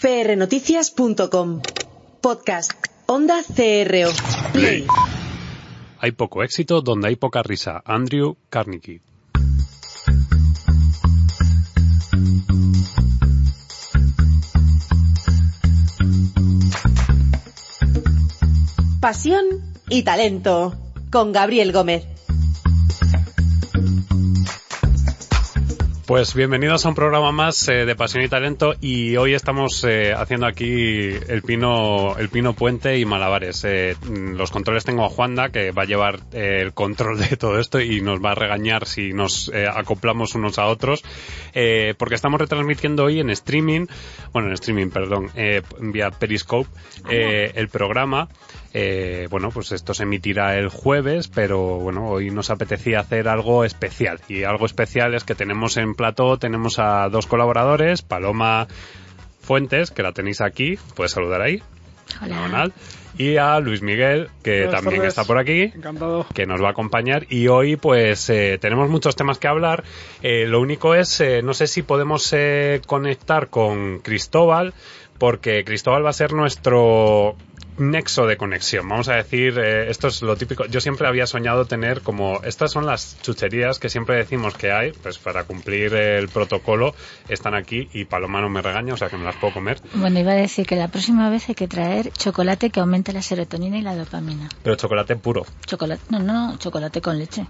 prnoticias.com. Podcast. Onda CRO. Play. Hay poco éxito donde hay poca risa. Andrew Carnegie. Pasión y talento. Con Gabriel Gómez. Pues bienvenidos a un programa más eh, de Pasión y Talento y hoy estamos eh, haciendo aquí el pino, el pino puente y malabares. Eh, los controles tengo a Juanda que va a llevar el control de todo esto y nos va a regañar si nos acoplamos unos a otros porque estamos retransmitiendo hoy en streaming, bueno en streaming, perdón, eh, vía Periscope el programa. Eh, bueno, pues esto se emitirá el jueves, pero bueno, hoy nos apetecía hacer algo especial. Y algo especial es que tenemos en plató, tenemos a dos colaboradores, Paloma Fuentes, que la tenéis aquí, puedes saludar ahí, fenomenal, y a Luis Miguel, que Buenas también tardes. está por aquí Encantado. que nos va a acompañar y hoy pues eh, tenemos muchos temas que hablar. Eh, lo único es, eh, no sé si podemos eh, conectar con Cristóbal, porque Cristóbal va a ser nuestro nexo de conexión. Vamos a decir, eh, esto es lo típico. Yo siempre había soñado tener como, estas son las chucherías que siempre decimos que hay, pues para cumplir el protocolo están aquí y Paloma no me regaña, o sea que me las puedo comer. Bueno, iba a decir que la próxima vez hay que traer chocolate que aumente la serotonina y la dopamina. Pero chocolate puro, Chocolate, no, no, chocolate con leche.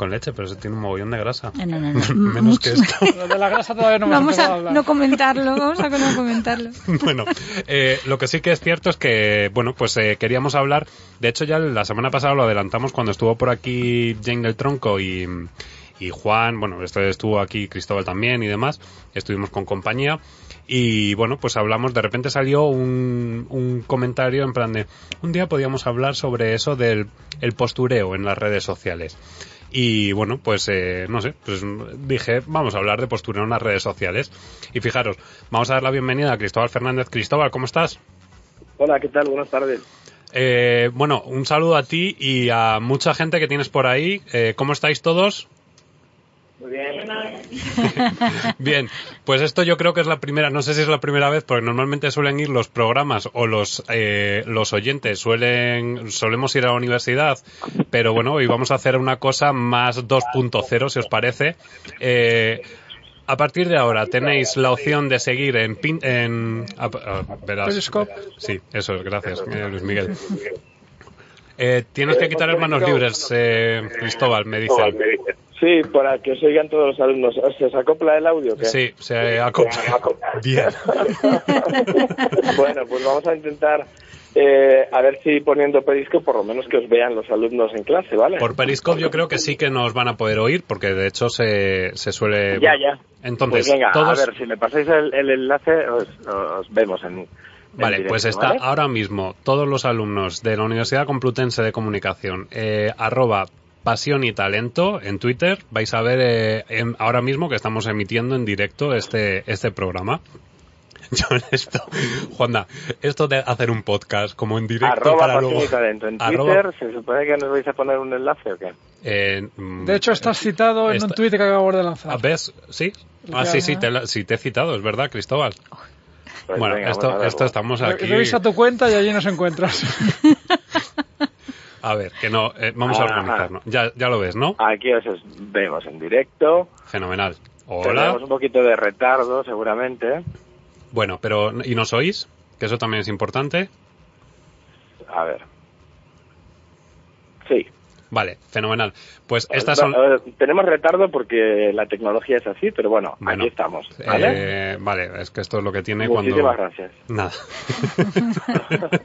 Con leche, pero eso tiene un mogollón de grasa. Eh, No, no, no. Menos Mucho- que esto. Lo de la grasa todavía no Vamos a hablar. no comentarlo, vamos a no comentarlo. bueno, eh, lo que sí que es cierto es que, bueno, pues eh, queríamos hablar, de hecho ya la semana pasada lo adelantamos cuando estuvo por aquí Jane del Tronco y, y Juan, bueno, esto estuvo aquí Cristóbal también y demás, estuvimos con compañía y bueno, pues hablamos, de repente salió un, un comentario en plan de, un día podíamos hablar sobre eso del el postureo en las redes sociales. Y bueno, pues eh, no sé, pues dije, vamos a hablar de postureo en las redes sociales. Y fijaros, vamos a dar la bienvenida a Cristóbal Fernández. Cristóbal, ¿cómo estás? Hola, ¿qué tal? Buenas tardes. Eh, bueno, un saludo a ti y a mucha gente que tienes por ahí. Eh, ¿Cómo estáis todos? Muy bien. Bien, pues esto yo creo que es la primera, no sé si es la primera vez, porque normalmente suelen ir los programas o los eh, los oyentes suelen solemos ir a la universidad, pero bueno, hoy vamos a hacer una cosa más 2.0, si os parece. Eh, a partir de ahora tenéis la opción de seguir en pin, en ah, verás. Periscope. Sí, eso es, gracias, eh, Luis Miguel. Eh, tienes que quitar manos libres, eh, Cristóbal, me dicen. Sí, para que os oigan todos los alumnos. ¿Se os acopla el audio? qué? Sí, se acopla. Bien. bueno, pues vamos a intentar eh, a ver si poniendo Periscope por lo menos que os vean los alumnos en clase, ¿vale? Por Periscope yo creo que sí que nos van a poder oír, porque de hecho se, se suele... Ya, ya. Entonces, pues venga, todos... a ver, si me pasáis el, el enlace os, os vemos en... en Vale, directo, pues está ¿vale? ahora mismo todos los alumnos de la Universidad Complutense de Comunicación, eh, arroba pasión y talento en Twitter, vais a ver eh, en- ahora mismo que estamos emitiendo en directo este, este programa. Yo en esto, Juanda, esto de hacer un podcast como en directo Arroba para Pasión luego... y Talento. En arroba- Twitter, ¿se supone que nos vais a poner un enlace o qué? eh, mm, De hecho, estás citado en Esta- un tuit que acabamos de ah, lanzar. ¿Ves? ¿Sí? Ah, sí, sí, te, sí, te he citado, es verdad, Cristóbal. Pues bueno, venga, esto, esto estamos aquí... Revisa tu cuenta y allí nos encuentras. A ver, que no, eh, vamos a Ajá. organizarnos. Ya, ya lo ves, ¿no? Aquí os vemos en directo. Fenomenal. Hola. Tenemos un poquito de retardo, seguramente. Bueno, pero ¿y nos oís? Que eso también es importante. A ver. Sí. Vale, fenomenal. Pues estas son... Tenemos retardo porque la tecnología es así, pero bueno, Bueno, aquí estamos. ¿vale? eh, vale, es que esto es lo que tiene cuando... Muchísimas gracias. Nada.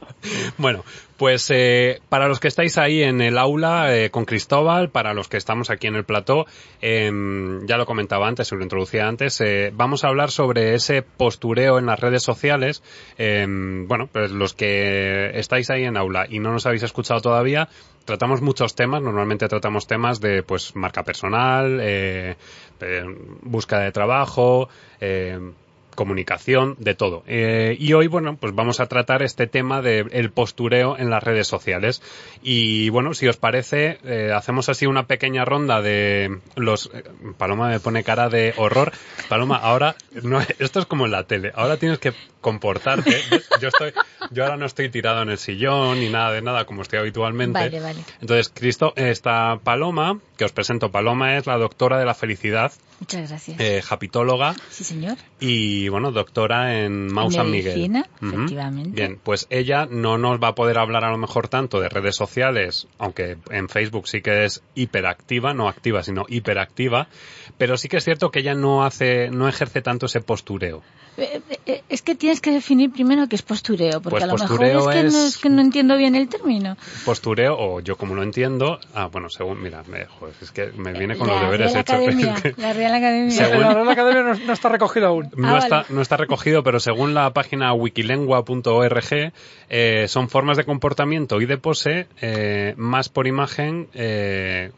bueno, pues eh, para los que estáis ahí en el aula eh, con Cristóbal, para los que estamos aquí en el plató, em, ya lo comentaba antes, se lo introducía antes, eh, vamos a hablar sobre ese postureo en las redes sociales. Em, bueno, pues los que estáis ahí en aula y no nos habéis escuchado todavía, tratamos muchos temas, normalmente tratamos temas de pues marca personal, eh, búsqueda de trabajo, eh, comunicación, de todo. Eh, y hoy, bueno, pues vamos a tratar este tema del postureo en las redes sociales. Y bueno, si os parece, eh, hacemos así una pequeña ronda de los... eh, Paloma me pone cara de horror. Paloma, ahora, no, esto es como en la tele, ahora tienes que comportarte. Yo estoy, yo ahora no estoy tirado en el sillón ni nada de nada como estoy habitualmente. Vale, vale. Entonces, Cristo, esta Paloma, que os presento, Paloma es la doctora de la felicidad, Muchas gracias. eh, japitóloga sí, señor. y, bueno, doctora en Mau San Miguel. Medicina, Ujú. efectivamente. Bien, pues ella no nos va a poder hablar a lo mejor tanto de redes sociales, aunque en Facebook sí que es hiperactiva, no activa, sino hiperactiva, pero sí que es cierto que ella no hace, no ejerce tanto ese postureo. Eh, eh, Es que tienes que definir primero qué es postureo, porque Pues a lo mejor es que, no, es- es que no entiendo bien el término. Postureo, o yo como lo entiendo, ah, bueno, según, mira, me, joder, es que me viene con la los deberes hechos. Que- la Academia. Según- La Real Academia no, no está recogido aún. No, Ah, está, vale. no está recogido, pero según la página wikilengua.org, eh, son formas de comportamiento y de pose eh, más por imagen eh,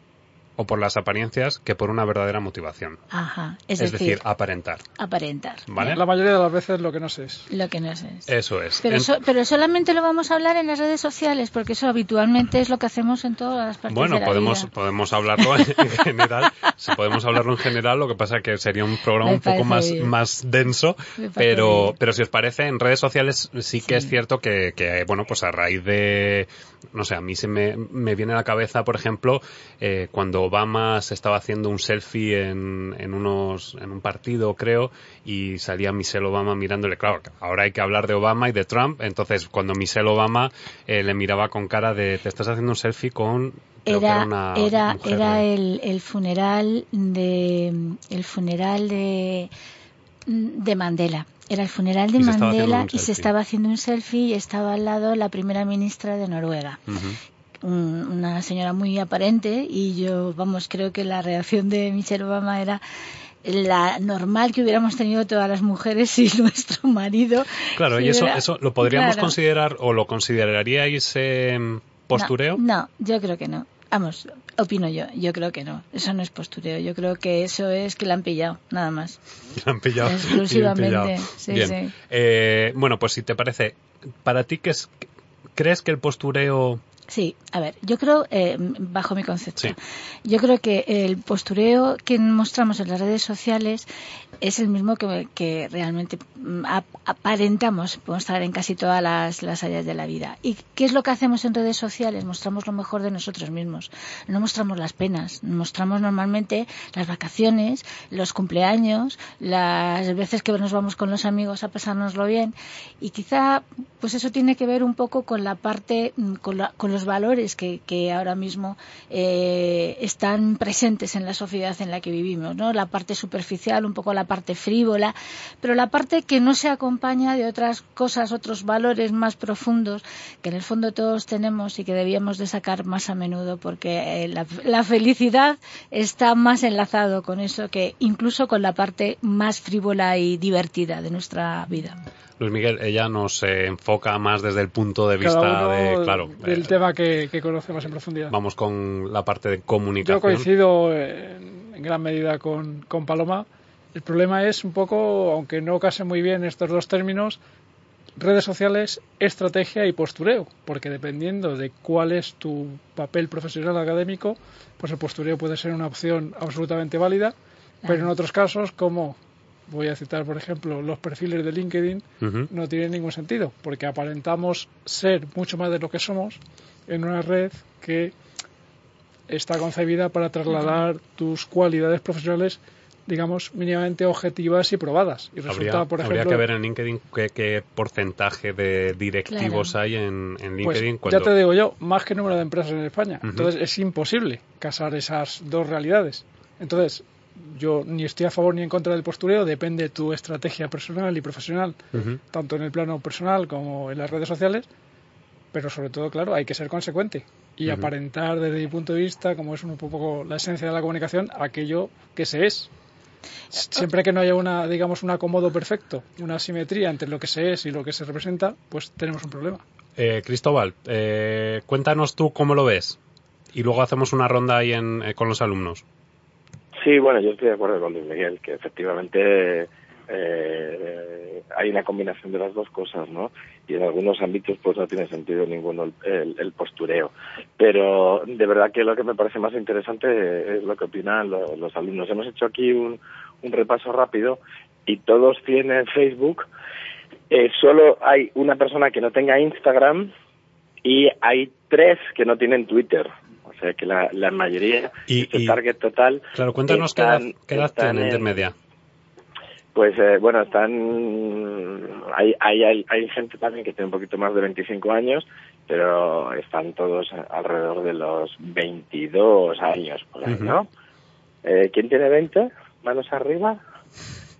o por las apariencias que por una verdadera motivación. Ajá, es, Es, decir, decir, aparentar. aparentar. ¿Vale? La mayoría de las veces lo que no sé es. Lo que no sé. Eso es. Pero, En- so- pero solamente lo vamos a hablar en las redes sociales, porque eso habitualmente es lo que hacemos en todas las partes bueno, de la podemos, vida. podemos hablarlo en, en general. Si podemos hablarlo en general, lo que pasa que sería un programa Me un poco más, bien. más denso. Pero, bien. pero si os parece, en redes sociales sí que Sí. es cierto que, que, bueno, pues a raíz de, no sé, a mí se me, me viene a la cabeza, por ejemplo, eh, cuando Obama se estaba haciendo un selfie en, en unos, en un partido, creo, y salía Michelle Obama mirándole, claro, ahora hay que hablar de Obama y de Trump, entonces cuando Michelle Obama eh, le miraba con cara de, te estás haciendo un selfie con, era era mujer era el, el funeral de el funeral de de Mandela. Era el funeral de Y Mandela y se estaba haciendo un selfie y estaba al lado la primera ministra de Noruega. Un- una señora muy aparente y yo, vamos, creo que la reacción de Michelle Obama era la normal que hubiéramos tenido todas las mujeres si nuestro marido. Claro, y eso, hubiera- eso lo podríamos Claro. considerar o lo consideraríais eh, postureo. No, no, yo creo que no. Vamos, opino yo, yo creo que no. Eso no es postureo, yo creo que eso es que la han pillado, nada más. La han pillado. Exclusivamente, bien pillado. sí, Bien. sí. Eh, bueno, pues si te parece, para ti, ¿qué es, ¿crees que el postureo... Sí, a ver, yo creo, eh, bajo mi concepto, Sí. yo creo que el postureo que mostramos en las redes sociales es el mismo que, que realmente mm, ap- aparentamos mostrar en casi todas las, las áreas de la vida. ¿Y qué es lo que hacemos en redes sociales? Mostramos lo mejor de nosotros mismos. No mostramos las penas, mostramos normalmente las vacaciones, los cumpleaños, las veces que nos vamos con los amigos a pasárnoslo bien. Y quizá, pues eso tiene que ver un poco con la parte, mm, con, la- con los valores que, que ahora mismo eh, están presentes en la sociedad en la que vivimos, ¿no? La parte superficial, un poco la parte frívola, pero la parte que no se acompaña de otras cosas, otros valores más profundos que en el fondo todos tenemos y que debíamos de sacar más a menudo porque eh, la, la felicidad está más enlazado con eso que incluso con la parte más frívola y divertida de nuestra vida. Luis Miguel, ella nos eh, enfoca más desde el punto de vista Cada uno de, claro, del eh, tema que, que conocemos en profundidad. vamos con la parte de comunicación. Yo coincido en, en gran medida con, con Paloma. El problema es un poco, aunque no case muy bien estos dos términos, redes sociales, estrategia y postureo, porque dependiendo de cuál es tu papel profesional académico, pues el postureo puede ser una opción absolutamente válida, pero en otros casos, como voy a citar, por ejemplo, los perfiles de LinkedIn, no tiene ningún sentido, porque aparentamos ser mucho más de lo que somos en una red que está concebida para trasladar tus cualidades profesionales, digamos, mínimamente objetivas y probadas. Y resulta, Habría, por habría ejemplo, que ver en LinkedIn qué, qué porcentaje de directivos Claro. hay en, en pues, LinkedIn. ya cuando- te digo yo, más que número de empresas en España. Entonces es imposible casar esas dos realidades. Entonces, yo ni estoy a favor ni en contra del postureo, depende de tu estrategia personal y profesional, tanto en el plano personal como en las redes sociales, pero sobre todo, claro, hay que ser consecuente y aparentar desde mi punto de vista, como es un poco la esencia de la comunicación, aquello que se es. Siempre que no haya una, digamos, un acomodo perfecto, una simetría entre lo que se es y lo que se representa, pues tenemos un problema. Eh, Cristóbal, eh, cuéntanos tú cómo lo ves. Y luego hacemos una ronda ahí en, eh, con los alumnos. Sí, bueno, yo estoy de acuerdo con Luis Miguel, que efectivamente eh, hay una combinación de las dos cosas, ¿no? Y en algunos ámbitos pues no tiene sentido ninguno el, postureo. Pero de verdad que lo que me parece más interesante es lo que opinan los, alumnos. Hemos hecho aquí un, un repaso rápido y todos tienen Facebook. Eh, solo hay una persona que no tenga Instagram y hay tres que no tienen Twitter. O sea que la, la mayoría, y, el target total. Claro, cuéntanos qué edad, qué edad tienen media. Pues eh, bueno, están. Hay, hay, hay, gente también que tiene un poquito más de 25 años, pero están todos alrededor de los 22 años, por ahí, ¿no? eh, ¿Quién tiene 20? Manos arriba.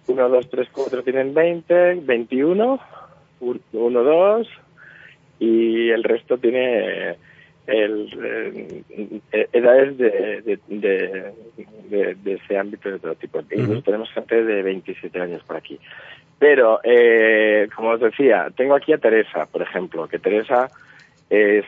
1, 2, 3, 4 tienen 20, 21, 1, 2, y el resto tiene el, eh, edades de, de, de, ese ámbito de todo tipo. Y tenemos gente de 27 años por aquí. Pero, eh, como os decía, tengo aquí a Teresa, por ejemplo, que Teresa es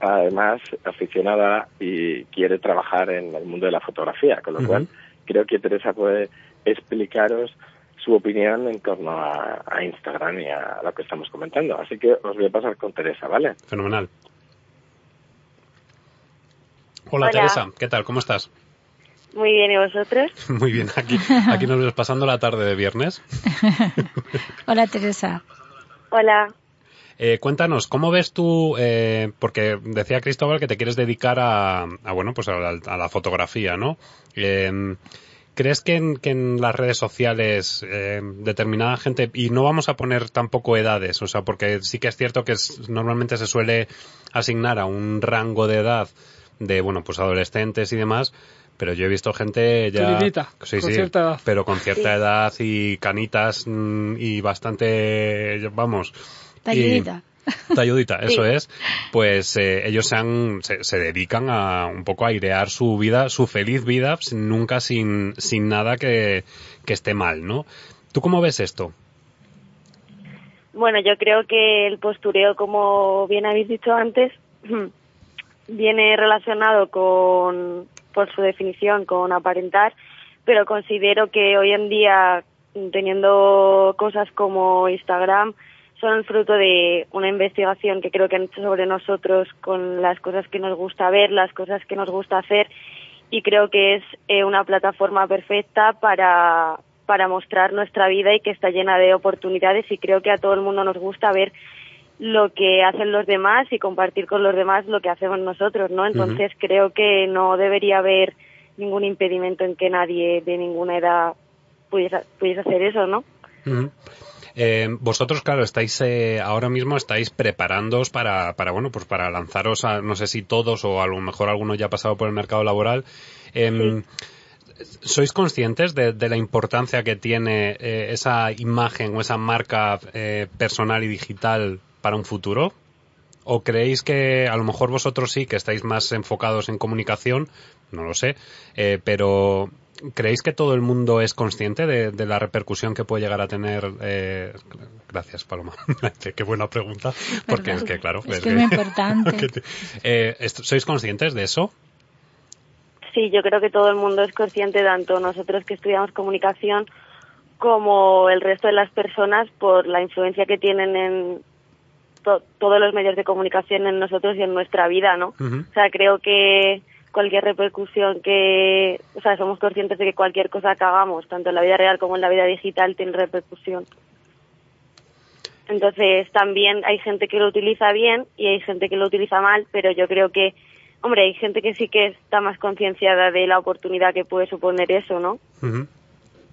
además aficionada y quiere trabajar en el mundo de la fotografía, con lo cual creo que Teresa puede explicaros su opinión en torno a, a, Instagram y a lo que estamos comentando. Así que os voy a pasar con Teresa, ¿vale? Fenomenal. Hola, Teresa, ¿qué tal? ¿Cómo estás? Muy bien, ¿y vosotros? Muy bien, aquí, aquí nos vemos pasando la tarde de viernes. Hola, Teresa. Hola. Eh, cuéntanos, ¿cómo ves tú, eh, porque decía Cristóbal que te quieres dedicar a, bueno, pues a la, fotografía, ¿no? Eh, ¿Crees que en, que en, las redes sociales eh, determinada gente, y no vamos a poner tampoco edades, o sea, porque sí que es cierto que normalmente se suele asignar a un rango de edad de, bueno, pues adolescentes y demás, pero yo he visto gente ya... sí, con cierta edad. Pero con cierta edad y canitas mm, y bastante, vamos... Talludita. Talludita, eso es. Pues eh, ellos se, han, se, dedican a un poco a idear su vida, su feliz vida, nunca sin, sin nada que, que esté mal, ¿no? ¿Tú cómo ves esto? Bueno, yo creo que el postureo, como bien habéis dicho antes, viene relacionado con, por su definición, con aparentar, pero considero que hoy en día, teniendo cosas como Instagram, son el fruto de una investigación que creo que han hecho sobre nosotros con las cosas que nos gusta ver, las cosas que nos gusta hacer, y creo que es eh, una plataforma perfecta para, para mostrar nuestra vida y que está llena de oportunidades y creo que a todo el mundo nos gusta ver lo que hacen los demás y compartir con los demás lo que hacemos nosotros, ¿no? Entonces creo que no debería haber ningún impedimento en que nadie de ninguna edad pudiese, pudiese hacer eso, ¿no? Eh, vosotros, claro, estáis eh, ahora mismo estáis preparándoos para, para, bueno, pues para lanzaros a, no sé si todos o a lo mejor alguno ya ha pasado por el mercado laboral. Eh, ¿Sois conscientes de, la importancia que tiene eh, esa imagen o esa marca eh, personal y digital para un futuro? ¿O creéis que a lo mejor vosotros sí, que estáis más enfocados en comunicación? No lo sé. Eh, pero ¿creéis que todo el mundo es consciente de, la repercusión que puede llegar a tener? Eh, gracias, Paloma. Qué buena pregunta. Porque es que, claro. Es, muy importante. Eh, ¿Sois conscientes de eso? Sí, yo creo que todo el mundo es consciente, tanto nosotros que estudiamos comunicación como el resto de las personas, por la influencia que tienen en, todos los medios de comunicación en nosotros y en nuestra vida, ¿no? O sea, creo que cualquier repercusión que, o sea, somos conscientes de que cualquier cosa que hagamos, tanto en la vida real como en la vida digital, tiene repercusión. Entonces, también hay gente que lo utiliza bien y hay gente que lo utiliza mal, pero yo creo que, hombre, hay gente que sí que está más concienciada de la oportunidad que puede suponer eso, ¿no?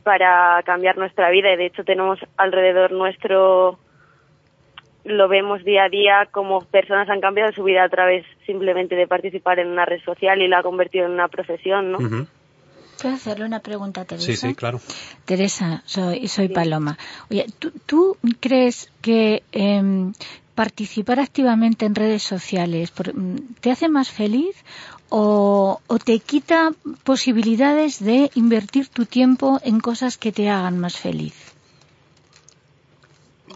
Para cambiar nuestra vida y de hecho tenemos alrededor nuestro lo vemos día a día como personas han cambiado su vida a través simplemente de participar en una red social y la ha convertido en una profesión, ¿no? ¿Puedo hacerle una pregunta Teresa? Sí, sí, claro. Teresa, soy, soy Paloma. Oye, ¿tú, crees que em, participar activamente en redes sociales mm, te hace más feliz o, o, te quita posibilidades de invertir tu tiempo en cosas que te hagan más feliz?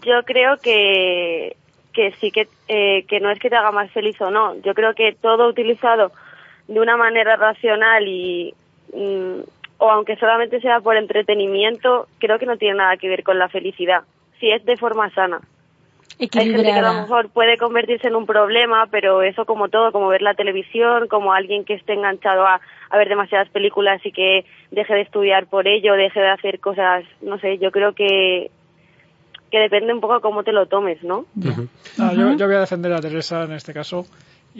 Yo creo que, que sí que, eh, que no es que te haga más feliz o no. Yo creo que todo utilizado de una manera racional y mm, o aunque solamente sea por entretenimiento, creo que no tiene nada que ver con la felicidad. Si es de forma sana. Hay gente que a lo Equilibrada. mejor puede convertirse en un problema, pero eso como todo, como ver la televisión, como alguien que esté enganchado a, a ver demasiadas películas y que deje de estudiar por ello, deje de hacer cosas, no sé, yo creo que que depende un poco cómo te lo tomes, ¿no? Ah, yo voy a defender a Teresa en este caso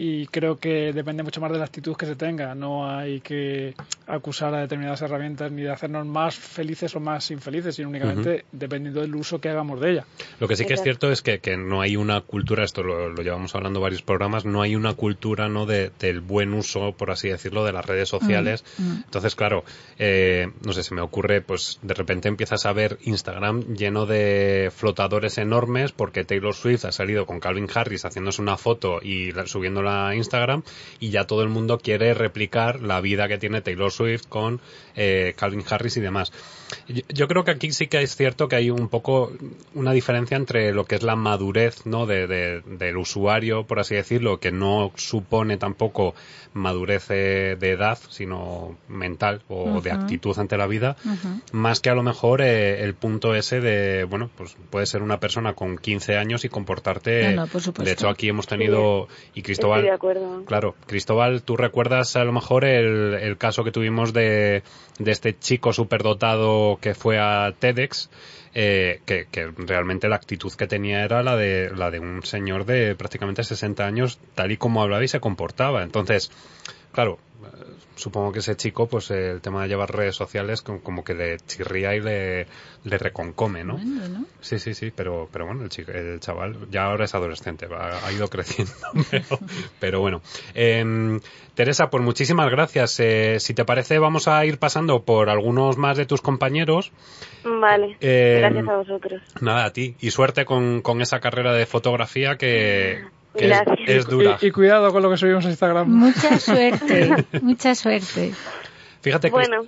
y creo que depende mucho más de la actitud que se tenga. No hay que acusar a determinadas herramientas ni de hacernos más felices o más infelices, sino únicamente dependiendo del uso que hagamos de ella. Lo que sí que es cierto es que, que no hay una cultura, esto lo, lo llevamos hablando varios programas, no hay una cultura no de, del buen uso, por así decirlo, de las redes sociales. mm. Entonces, claro, eh, no sé, se me ocurre, pues de repente empiezas a ver Instagram lleno de flotadores enormes porque Taylor Swift ha salido con Calvin Harris haciéndose una foto y la- subiéndola Instagram y ya todo el mundo quiere replicar la vida que tiene Taylor Swift con eh, Calvin Harris y demás. Yo, yo creo que aquí sí que es cierto que hay un poco una diferencia entre lo que es la madurez ¿no? de, de- del usuario, por así decirlo, que no supone tampoco madurez eh, de edad, sino mental o de actitud ante la vida, más que a lo mejor eh, el punto ese de, bueno, pues puede ser una persona con 15 años y comportarte. No, no, por supuesto. de hecho, aquí hemos tenido, y Estoy Cristóbal, de acuerdo. Claro, Cristóbal, ¿tú recuerdas a lo mejor el, el caso que tuvimos de, de este chico superdotado que fue a TEDx? eh, que, que realmente la actitud que tenía era la de, la de un señor de prácticamente 60 años, tal y como hablaba y se comportaba. Entonces, claro, supongo que ese chico, pues el tema de llevar redes sociales como, como que le chirría y le, le reconcome, ¿no? Bueno, ¿no? Sí, sí, sí, pero, pero bueno, el, chico, el chaval ya ahora es adolescente, ha ido creciendo, pero, pero bueno. Em, Teresa, pues muchísimas gracias. Eh, si te parece, vamos a ir pasando por algunos más de tus compañeros. Vale, Eh, gracias a vosotros. Nada, a ti. Y suerte con, con esa carrera de fotografía que, que es, dura. Y, y cuidado con lo que subimos a Instagram. Mucha suerte, mucha suerte. Fíjate, Bueno,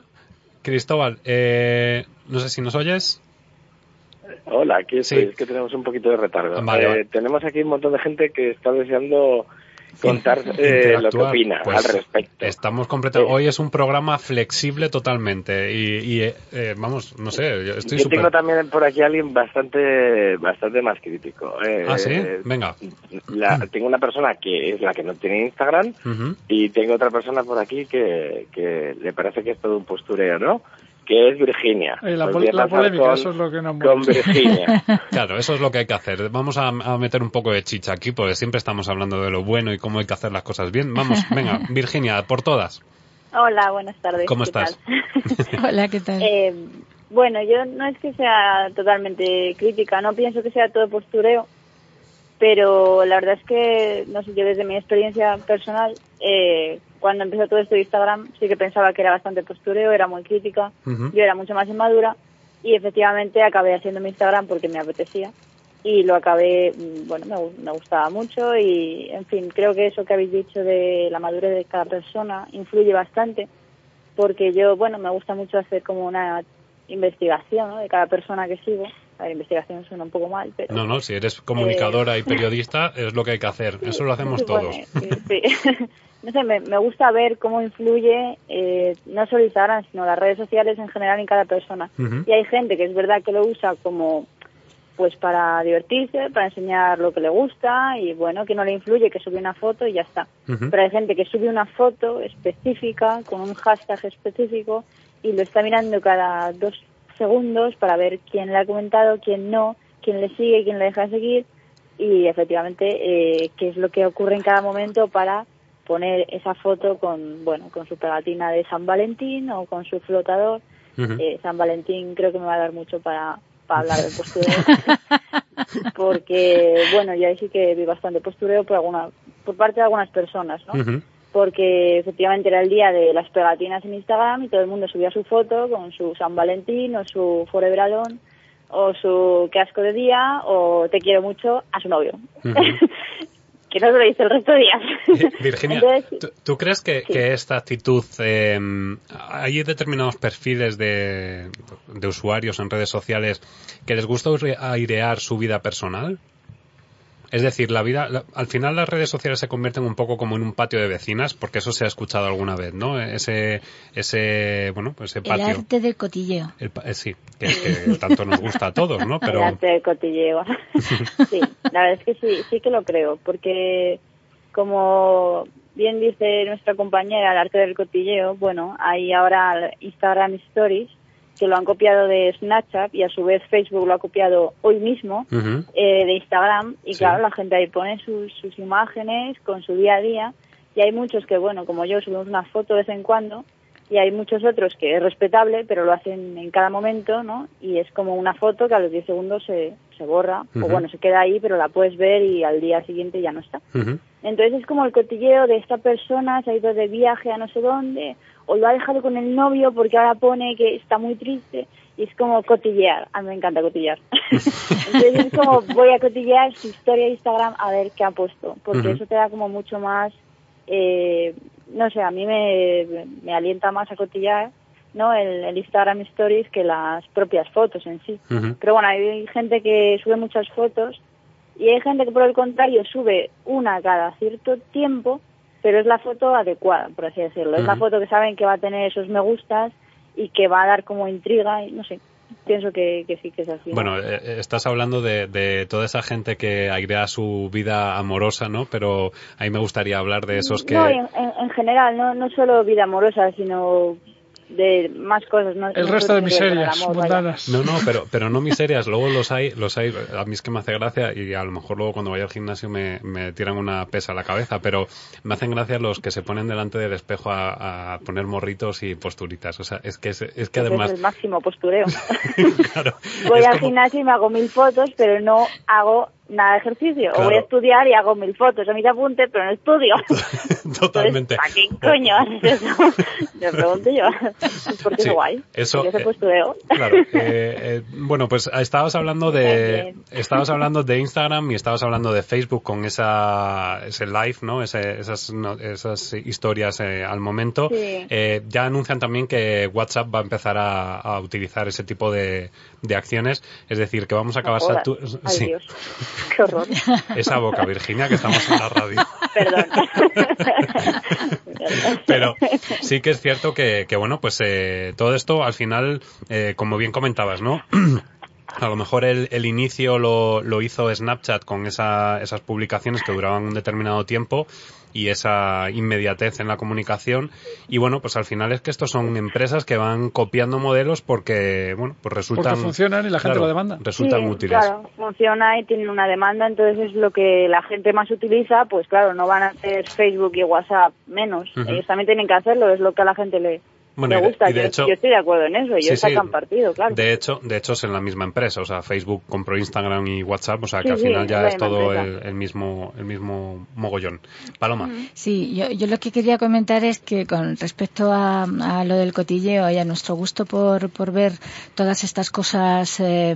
Cristóbal, eh, no sé si nos oyes. Hola, aquí estoy. Sí. Es que tenemos un poquito de retardo. Vale, Eh, vale. Tenemos aquí un montón de gente que está deseando contar eh, lo que opina Pues, al respecto. Estamos completamente. Eh. Hoy es un programa flexible totalmente. Y, y, eh, eh, vamos, no sé, yo estoy Yo súper. tengo también por aquí a alguien bastante bastante más crítico. eh. Ah, sí, venga. La- tengo una persona que es la que no tiene Instagram y tengo otra persona por aquí que, que le parece que es todo un postureo, ¿no? Que es Virginia. Eh, la, pol- la polémica, con, eso es lo que nos con. Virginia. Claro, eso es lo que hay que hacer. Vamos a, a meter un poco de chicha aquí, porque siempre estamos hablando de lo bueno y cómo hay que hacer las cosas bien. Vamos, venga, Virginia, por todas. Hola, buenas tardes. ¿Cómo ¿qué estás? Hola, ¿qué tal? Eh, bueno, yo no es que sea totalmente crítica, no pienso que sea todo postureo, pero la verdad es que, no sé, yo desde mi experiencia personal, eh, cuando empezó todo esto de Instagram, sí que pensaba que era bastante postureo, era muy crítica, yo era mucho más inmadura y efectivamente acabé haciendo mi Instagram porque me apetecía y lo acabé, mm, bueno, me, me gustaba mucho y, en fin, creo que eso que habéis dicho de la madurez de cada persona influye bastante porque yo, bueno, me gusta mucho hacer como una investigación ¿no? de cada persona que sigo. A ver, investigación suena un poco mal, pero... No, no, si eres comunicadora y periodista, es lo que hay que hacer. Eso lo hacemos todos. supone, sí, sí. no sé, me, me gusta ver cómo influye eh, no solo Instagram, sino las redes sociales en general en cada persona. Y hay gente que es verdad que lo usa como pues para divertirse, para enseñar lo que le gusta y bueno, que no le influye, que sube una foto y ya está. Pero hay gente que sube una foto específica con un hashtag específico y lo está mirando cada dos segundos para ver quién le ha comentado, quién no, quién le sigue, quién le deja de seguir y efectivamente eh, qué es lo que ocurre en cada momento para poner esa foto con bueno con su pegatina de San Valentín o con su flotador. Eh, San Valentín creo que me va a dar mucho para, para hablar del postureo porque bueno yo ahí sí que vi bastante postureo por alguna por parte de algunas personas, ¿no? Porque efectivamente era el día de las pegatinas en Instagram y todo el mundo subía su foto con su San Valentín o su Forever Alone o su qué asco de día o te quiero mucho a su novio. Que no lo dice el resto de días. Virginia, Entonces, ¿tú, tú crees que, Sí. que esta actitud, eh, hay determinados perfiles de, de usuarios en redes sociales que les gusta airear su vida personal? Es decir, la vida, la- al final las redes sociales se convierten un poco como en un patio de vecinas, porque eso se ha escuchado alguna vez, ¿no? Ese, ese, bueno, pues ese El patio. arte del cotilleo. El pa- eh, sí, que, que tanto nos gusta a todos, ¿no? El Pero, arte del cotilleo. sí, la verdad es que sí, sí que lo creo, porque como bien dice nuestra compañera, el arte del cotilleo, bueno, hay ahora Instagram Stories que lo han copiado de Snapchat y a su vez Facebook lo ha copiado hoy mismo eh, de Instagram y Sí. claro, la gente ahí pone sus, sus imágenes con su día a día y hay muchos que, bueno, como yo, subimos una foto de vez en cuando y hay muchos otros que es respetable, pero lo hacen en cada momento, ¿no? Y es como una foto que a los 10 segundos se, se borra o bueno, se queda ahí, pero la puedes ver y al día siguiente ya no está. Ujú. Entonces es como el cotilleo de esta persona, se ha ido de viaje a no sé dónde, o lo ha dejado con el novio porque ahora pone que está muy triste, y es como cotillear. A mí me encanta cotillear. Entonces es como voy a cotillear su historia de Instagram a ver qué ha puesto, porque eso te da como mucho más, eh, no sé, a mí me, me alienta más a cotillear, ¿no? El, el Instagram Stories que las propias fotos en sí. Pero bueno, hay gente que sube muchas fotos y hay gente que por el contrario sube una cada cierto tiempo, pero es la foto adecuada, por así decirlo. Es la foto que saben que va a tener esos me gustas y que va a dar como intriga y no sé. Pienso que, que sí que es así. ¿no? Bueno, eh, eh, estás hablando de, de toda esa gente que airea su vida amorosa, ¿no? Pero a mí me gustaría hablar de esos que... No, y en, en- en general, no, no solo vida amorosa, sino de más cosas. No, El no resto de miserias amor, vaya. mundanas. No, no, pero, pero no miserias. Luego los hay, los hay. A mí es que me hace gracia y a lo mejor luego cuando vaya al gimnasio me, me tiran una pesa a la cabeza, pero me hacen gracia los que se ponen delante del espejo a, a poner morritos y posturitas. O sea, es que, es, es que además. es el máximo postureo. claro, voy al como- gimnasio y me hago mil fotos, pero no hago nada de ejercicio. Claro. O voy a estudiar y hago mil fotos. A mí te apunte, pero no estudio. Totalmente. ¿Para qué coño haces eso? Me pregunto yo. Porque Sí, es guay. eso, eh. Claro. eh, eh, bueno, pues estabas hablando de estabas hablando de Instagram y estabas hablando de Facebook con esa ese live, ¿no? Ese- esas no- esas historias eh, al momento. Sí. Eh, ya anuncian también que WhatsApp va a empezar a, a utilizar ese tipo de, de acciones, es decir, que vamos a acabar sí. Qué horror. esa boca, Virginia, que estamos en la radio. Perdón. Pero sí que es cierto que, que bueno, pues eh, todo esto al final, eh, como bien comentabas, ¿no? A lo mejor el, el inicio lo, lo hizo Snapchat con esa, esas publicaciones que duraban un determinado tiempo y esa inmediatez en la comunicación. Y bueno, pues al final es que estos son empresas que van copiando modelos porque, bueno, pues resultan. Porque funcionan y la gente claro, lo demanda. Resultan Sí, útiles. Claro, funciona y tienen una demanda, entonces es lo que la gente más utiliza, pues claro, no van a hacer Facebook y WhatsApp menos. Ellos también tienen que hacerlo, es lo que a la gente le, Bueno, de- gusta. y de yo, hecho- yo estoy de acuerdo en eso, Sí, ellos sí. sacan partido, claro. De hecho, de hecho es en la misma empresa, o sea, Facebook compró Instagram y WhatsApp, o sea, que Sí, al sí, final ya es todo el, el mismo el mismo mogollón. Paloma. Sí, yo, yo lo que quería comentar es que con respecto a, a lo del cotilleo y a nuestro gusto por, por ver todas estas cosas eh,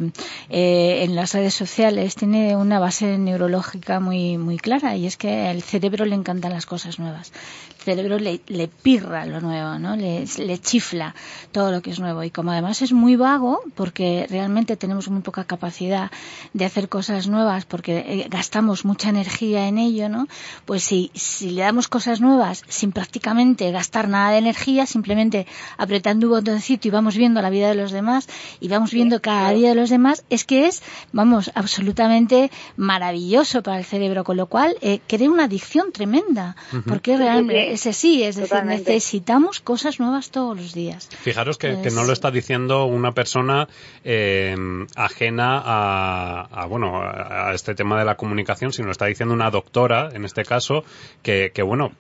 eh, en las redes sociales, tiene una base neurológica muy, muy clara y es que al cerebro le encantan las cosas nuevas. El cerebro le, le pirra lo nuevo, ¿no? Le, le chifla todo lo que es nuevo. Y como además es muy vago, porque realmente tenemos muy poca capacidad de hacer cosas nuevas, porque eh, gastamos mucha energía en ello, ¿no? Pues si, si le damos cosas nuevas sin prácticamente gastar nada de energía, simplemente apretando un botoncito y vamos viendo la vida de los demás y vamos viendo cada día de los demás, es que es, vamos, absolutamente maravilloso para el cerebro, con lo cual eh, crea una adicción tremenda, porque realmente es así, es decir, Totalmente. necesitamos cosas nuevas todos los días. Fijaros que, que no lo está diciendo una persona eh, ajena a, a, bueno a, este tema de la comunicación, sino lo está diciendo una doctora, en este caso, que, que bueno,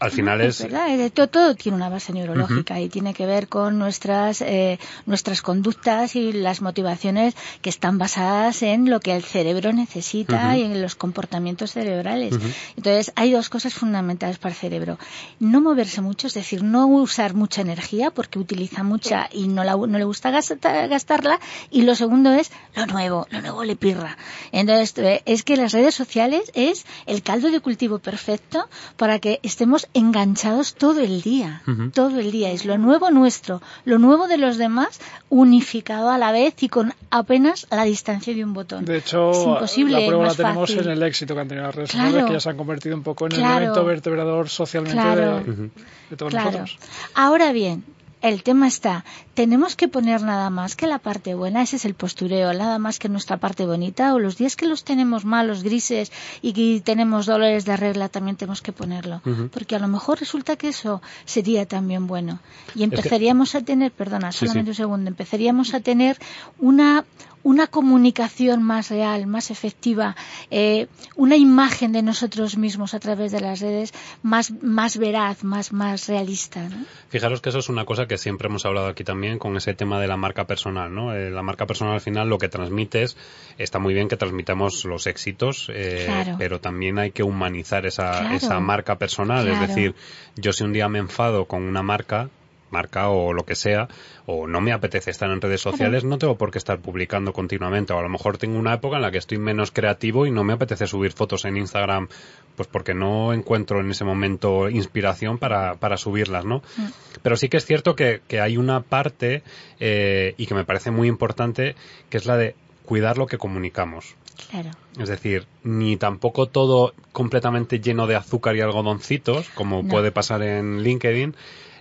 al final Es es verdad, eh, todo, todo tiene una base neurológica y tiene que ver con nuestras eh, nuestras conductas y las motivaciones que están basadas en lo que el cerebro necesita y en los comportamientos cerebrales. Entonces, hay dos cosas fundamentales para el cerebro. No moverse mucho, es decir, no usar mucha energía porque utiliza mucha y no, la, no le gusta gastarla. Y lo segundo es lo nuevo, lo nuevo le pirra. Entonces, eh, es que las redes sociales es el caldo de cultivo perfecto para que estemos enganchados todo el día. Todo el día. Es lo nuevo nuestro, lo nuevo de los demás, unificado a la vez y con apenas la distancia de un botón. De hecho, la prueba la tenemos en el éxito que han tenido las redes sociales, que ya se han convertido un poco en el elemento vertebrador socialmente de, todos nosotros. Ahora bien, el tema está, tenemos que poner nada más que la parte buena, ese es el postureo, nada más que nuestra parte bonita, o los días que los tenemos malos, grises y que tenemos dolores de regla también tenemos que ponerlo, porque a lo mejor resulta que eso sería también bueno. Y empezaríamos a tener, perdona, solamente un segundo, empezaríamos a tener una, una comunicación más real, más efectiva, eh, una imagen de nosotros mismos a través de las redes más, más veraz, más, más realista. Fijaros que eso es una cosa que siempre hemos hablado aquí también con ese tema de la marca personal. ¿no? Eh, la marca personal al final lo que transmites, está muy bien que transmitamos los éxitos, eh, pero también hay que humanizar esa, esa marca personal. Es decir, yo si un día me enfado con una marca, marca o lo que sea, o no me apetece estar en redes sociales, no tengo por qué estar publicando continuamente. O a lo mejor tengo una época en la que estoy menos creativo y no me apetece subir fotos en Instagram, pues porque no encuentro en ese momento inspiración para, para subirlas, ¿no? Mm. Pero sí que es cierto que, que hay una parte, eh, y que me parece muy importante, que es la de cuidar lo que comunicamos. Claro. Es decir, ni tampoco todo completamente lleno de azúcar y algodoncitos, como puede pasar en LinkedIn,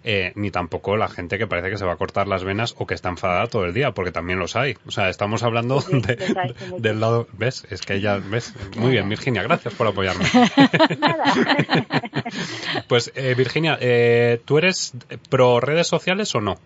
eh, ni tampoco la gente que parece que se va a cortar las venas o que está enfadada todo el día, porque también los hay. O sea, estamos hablando del lado, ¿ves? Es que ella, ¿ves? Muy bien, Virginia, gracias por apoyarme. pues, eh, Virginia, eh, ¿tú eres pro redes sociales o no?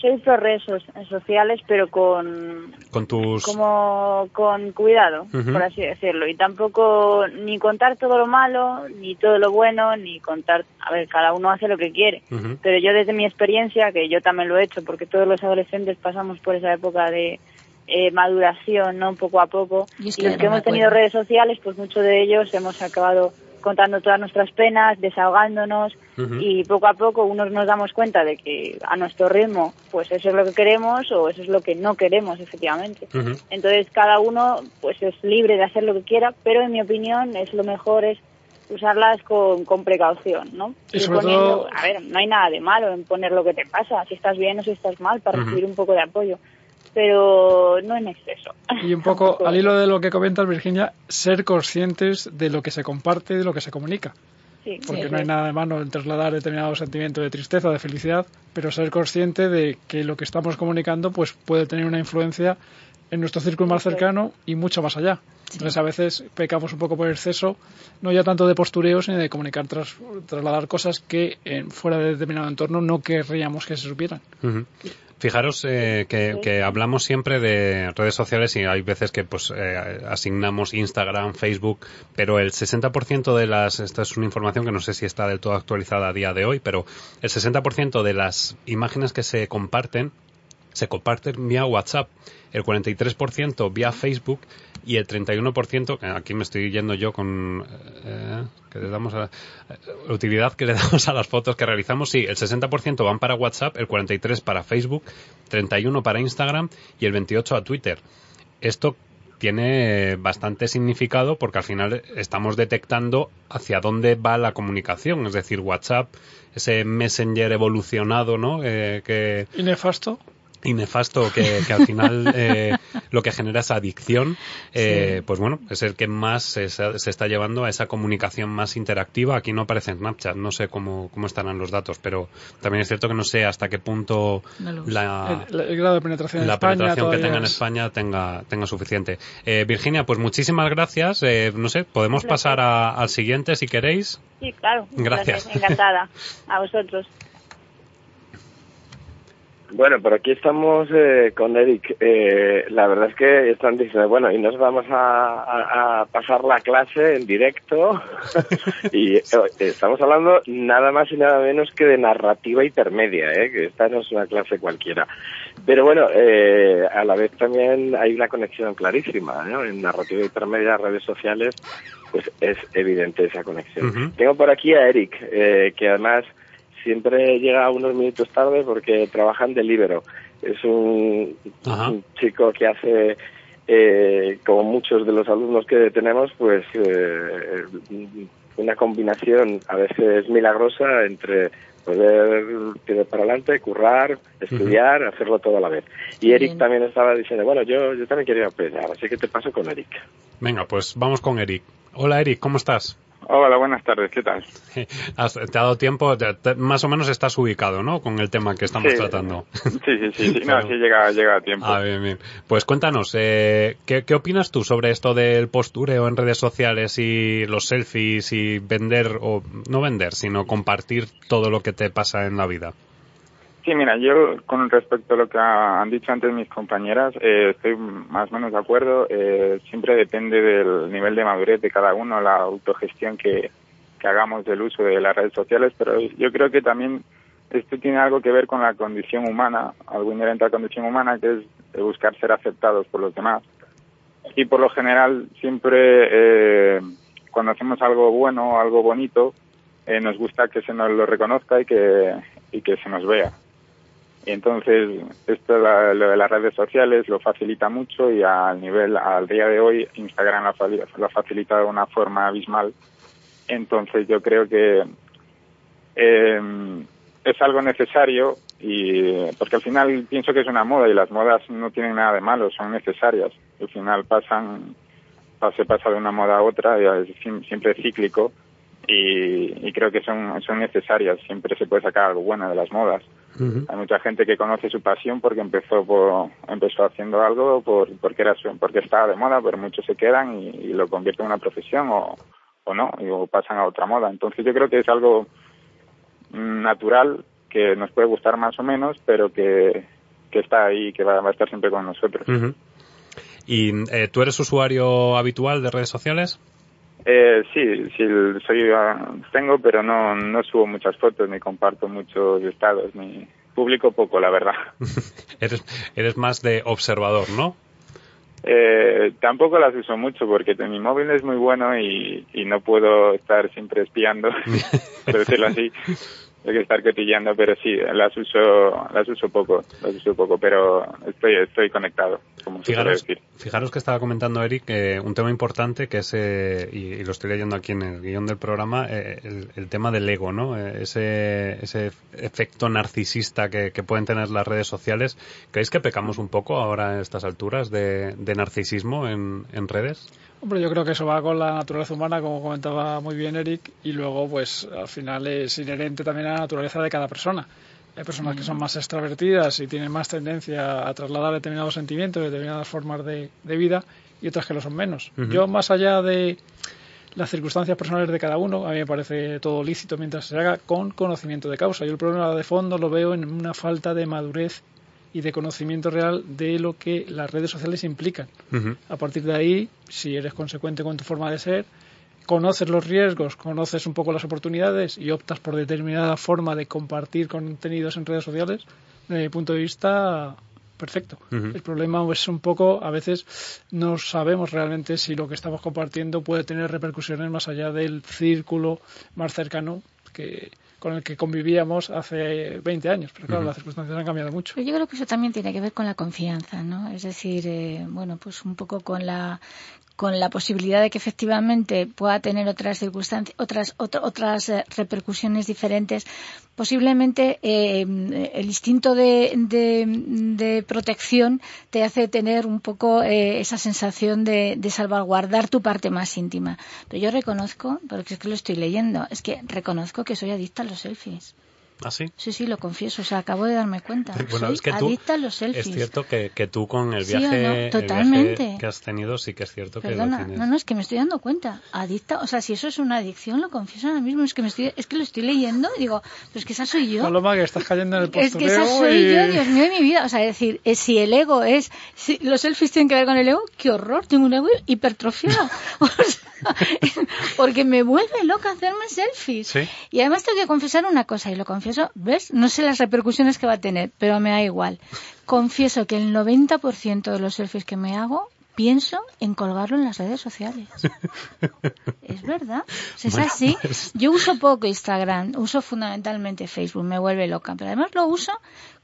Soy pro redes sociales, pero con con tus como con cuidado, por así decirlo, y tampoco ni contar todo lo malo, ni todo lo bueno, ni contar, a ver, cada uno hace lo que quiere, pero yo desde mi experiencia, que yo también lo he hecho, porque todos los adolescentes pasamos por esa época de eh, maduración, ¿no? Poco a poco. Y, los que hemos tenido redes sociales, pues muchos de ellos hemos acabado contando todas nuestras penas, desahogándonos y poco a poco unos nos damos cuenta de que a nuestro ritmo pues eso es lo que queremos o eso es lo que no queremos efectivamente. Entonces cada uno pues es libre de hacer lo que quiera, pero en mi opinión es lo mejor es usarlas con, con precaución, ¿no? Y poniendo, a ver, no hay nada de malo en poner lo que te pasa, si estás bien o si estás mal, para recibir un poco de apoyo pero no en exceso. Y un poco al hilo de lo que comentas, Virginia, ser conscientes de lo que se comparte y de lo que se comunica. Sí, porque no hay nada de malo en trasladar determinado sentimiento de tristeza, de felicidad, pero ser consciente de que lo que estamos comunicando pues puede tener una influencia en nuestro círculo más cercano y mucho más allá. Entonces a veces pecamos un poco por exceso, no ya tanto de postureo, sino de comunicar, tras, trasladar cosas que en, fuera de determinado entorno no querríamos que se supieran. Fijaros eh, que, hablamos siempre de redes sociales y hay veces que pues eh, asignamos Instagram, Facebook, pero el 60% de las, esta es una información que no sé si está del todo actualizada a día de hoy, pero el 60% de las imágenes que se comparten se comparten vía WhatsApp, el 43% vía Facebook y el 31%, aquí me estoy yendo yo con eh, que le damos la utilidad que le damos a las fotos que realizamos, sí, el 60% van para WhatsApp, el 43% para Facebook, 31% para Instagram y el 28% a Twitter. Esto tiene bastante significado porque al final estamos detectando hacia dónde va la comunicación, es decir, WhatsApp, ese messenger evolucionado, ¿no? Eh, que... ¿Y nefasto? Y nefasto que, al final eh, lo que genera esa adicción, eh, pues bueno, es el que más se, está llevando a esa comunicación más interactiva. Aquí no aparece en Snapchat, no sé cómo, cómo estarán los datos, pero también es cierto que no sé hasta qué punto la, el, grado de penetración, la penetración que tenga en España tenga, tenga suficiente. Eh, Virginia, pues muchísimas gracias. no sé, podemos pasar al siguiente si queréis. Sí, claro. Gracias. Encantada. A vosotros. Bueno, pero aquí estamos eh, con Eric. Eh, la verdad es que están diciendo, bueno, y nos vamos a, pasar la clase en directo. y eh, estamos hablando nada más y nada menos que de narrativa intermedia, ¿eh? que esta no es una clase cualquiera. Pero bueno, eh, a la vez también hay una conexión clarísima, ¿no? En narrativa intermedia, redes sociales, pues es evidente esa conexión. Tengo por aquí a Eric, que además siempre llega unos minutos tarde porque trabaja en Delibero. Es un, chico que hace, eh, como muchos de los alumnos que tenemos, pues eh, una combinación a veces milagrosa entre poder tirar para adelante, currar, estudiar, hacerlo todo a la vez. Y Eric Bien. también estaba diciendo, bueno, yo, yo también quería aprender, así que te paso con Eric. Venga, pues vamos con Eric. Hola Eric, ¿cómo estás? Hola, buenas tardes, ¿qué tal? Has- te ha dado tiempo, te- te- más o menos estás ubicado, ¿no? Con el tema que estamos Sí. tratando. Sí, sí, sí, sí, no, sí llega, llega a tiempo. Ah, bien, bien. Pues cuéntanos, eh, ¿qué, ¿qué opinas tú sobre esto del postureo en redes sociales y los selfies y vender, o no vender, sino compartir todo lo que te pasa en la vida? Sí, mira, yo con respecto a lo que ha- han dicho antes mis compañeras, eh, estoy más o menos de acuerdo. Eh, siempre depende del nivel de madurez de cada uno, la autogestión que, que hagamos del uso de las redes sociales, pero yo creo que también esto tiene algo que ver con la condición humana, algo inherente a la condición humana, que es buscar ser aceptados por los demás. Y por lo general, siempre eh, cuando hacemos algo bueno, algo bonito, eh, nos gusta que se nos lo reconozca y que, y que se nos vea. Y entonces, esto la- lo de las redes sociales lo facilita mucho y al nivel, al día de hoy, Instagram lo, lo facilita de una forma abismal. Entonces, yo creo que eh, es algo necesario y porque al final pienso que es una moda y las modas no tienen nada de malo, son necesarias. Al final pasan, pa- se pasa de una moda a otra, y es siempre cíclico y, y creo que son, son necesarias. Siempre se puede sacar algo bueno de las modas. Hay mucha gente que conoce su pasión porque empezó por, empezó haciendo algo por, porque era su- porque estaba de moda, pero muchos se quedan y, y lo convierten en una profesión o, o no, y- o pasan a otra moda. Entonces yo creo que es algo natural que nos puede gustar más o menos, pero que, que está ahí y que va, va a estar siempre con nosotros. ¿Y eh, tú eres usuario habitual de redes sociales? Eh, sí, sí, soy, ah, tengo, pero no, no subo muchas fotos, ni comparto muchos estados, ni publico poco, la verdad. Eres, eres más de observador, ¿no? Eh, tampoco las uso mucho porque mi móvil es muy bueno y, y no puedo estar siempre espiando, por decirlo así. Hay que estar cotilleando, pero sí, las uso, las uso poco, las uso poco, pero estoy, estoy conectado, como se Fijaros, decir. fijaros que estaba comentando Eric eh, un tema importante que es, eh, y, y lo estoy leyendo aquí en el guion del programa, eh, el, el tema del ego, ¿no? Ese, ese efecto narcisista que, que pueden tener las redes sociales. ¿Creéis que pecamos un poco ahora en estas alturas de, de narcisismo en, en redes? Hombre, yo creo que eso va con la naturaleza humana, como comentaba muy bien Eric, y luego, pues, al final es inherente también a la naturaleza de cada persona. Hay personas que son más extravertidas y tienen más tendencia a trasladar determinados sentimientos, determinadas formas de, de vida, y otras que lo son menos. Yo, más allá de las circunstancias personales de cada uno, a mí me parece todo lícito mientras se haga con conocimiento de causa. Yo el problema de fondo lo veo en una falta de madurez y de conocimiento real de lo que las redes sociales implican. A partir de ahí, si eres consecuente con tu forma de ser, conoces los riesgos, conoces un poco las oportunidades y optas por determinada forma de compartir contenidos en redes sociales, desde mi punto de vista, perfecto. El problema es un poco, a veces no sabemos realmente si lo que estamos compartiendo puede tener repercusiones más allá del círculo más cercano que con el que convivíamos hace 20 años. Pero claro, las circunstancias han cambiado mucho. Pero yo creo que eso también tiene que ver con la confianza, ¿no? Es decir, eh, bueno, pues un poco con la con la posibilidad de que efectivamente pueda tener otras circunstancias, otras ot- otras eh, repercusiones diferentes. Posiblemente eh, el instinto de, de, de protección te hace tener un poco eh, esa sensación de, de salvaguardar tu parte más íntima. Pero yo reconozco, porque es que lo estoy leyendo, es que reconozco que soy adicta a los selfies. ¿Ah, sí? Sí, sí, lo confieso, o sea, acabo de darme cuenta. Bueno, Soy es que tú, adicta a los selfies. es cierto que, que tú con el ¿Sí viaje, no? el Totalmente. viaje que has tenido, sí que es cierto que Perdona, lo tienes. no, no, es que me estoy dando cuenta. Adicta, o sea, si eso es una adicción, lo confieso ahora mismo. Es que me estoy, es que lo estoy leyendo y digo, pero es que esa soy yo. Paloma, que estás cayendo en el Es que esa soy y- yo, Dios mío de mi vida. O sea, es decir, eh, si el ego es, si los selfies tienen que ver con el ego, qué horror, tengo un ego hipertrofiado. O sea, porque me vuelve loca hacerme selfies. Sí. Y además tengo que confesar una cosa, y lo confieso, ¿ves? No sé las repercusiones que va a tener, pero me da igual. Confieso que el 90% de los selfies que me hago pienso en colgarlo en las redes sociales. es verdad. es Bueno, así. pues- Yo uso poco Instagram, uso fundamentalmente Facebook, me vuelve loca, pero además lo uso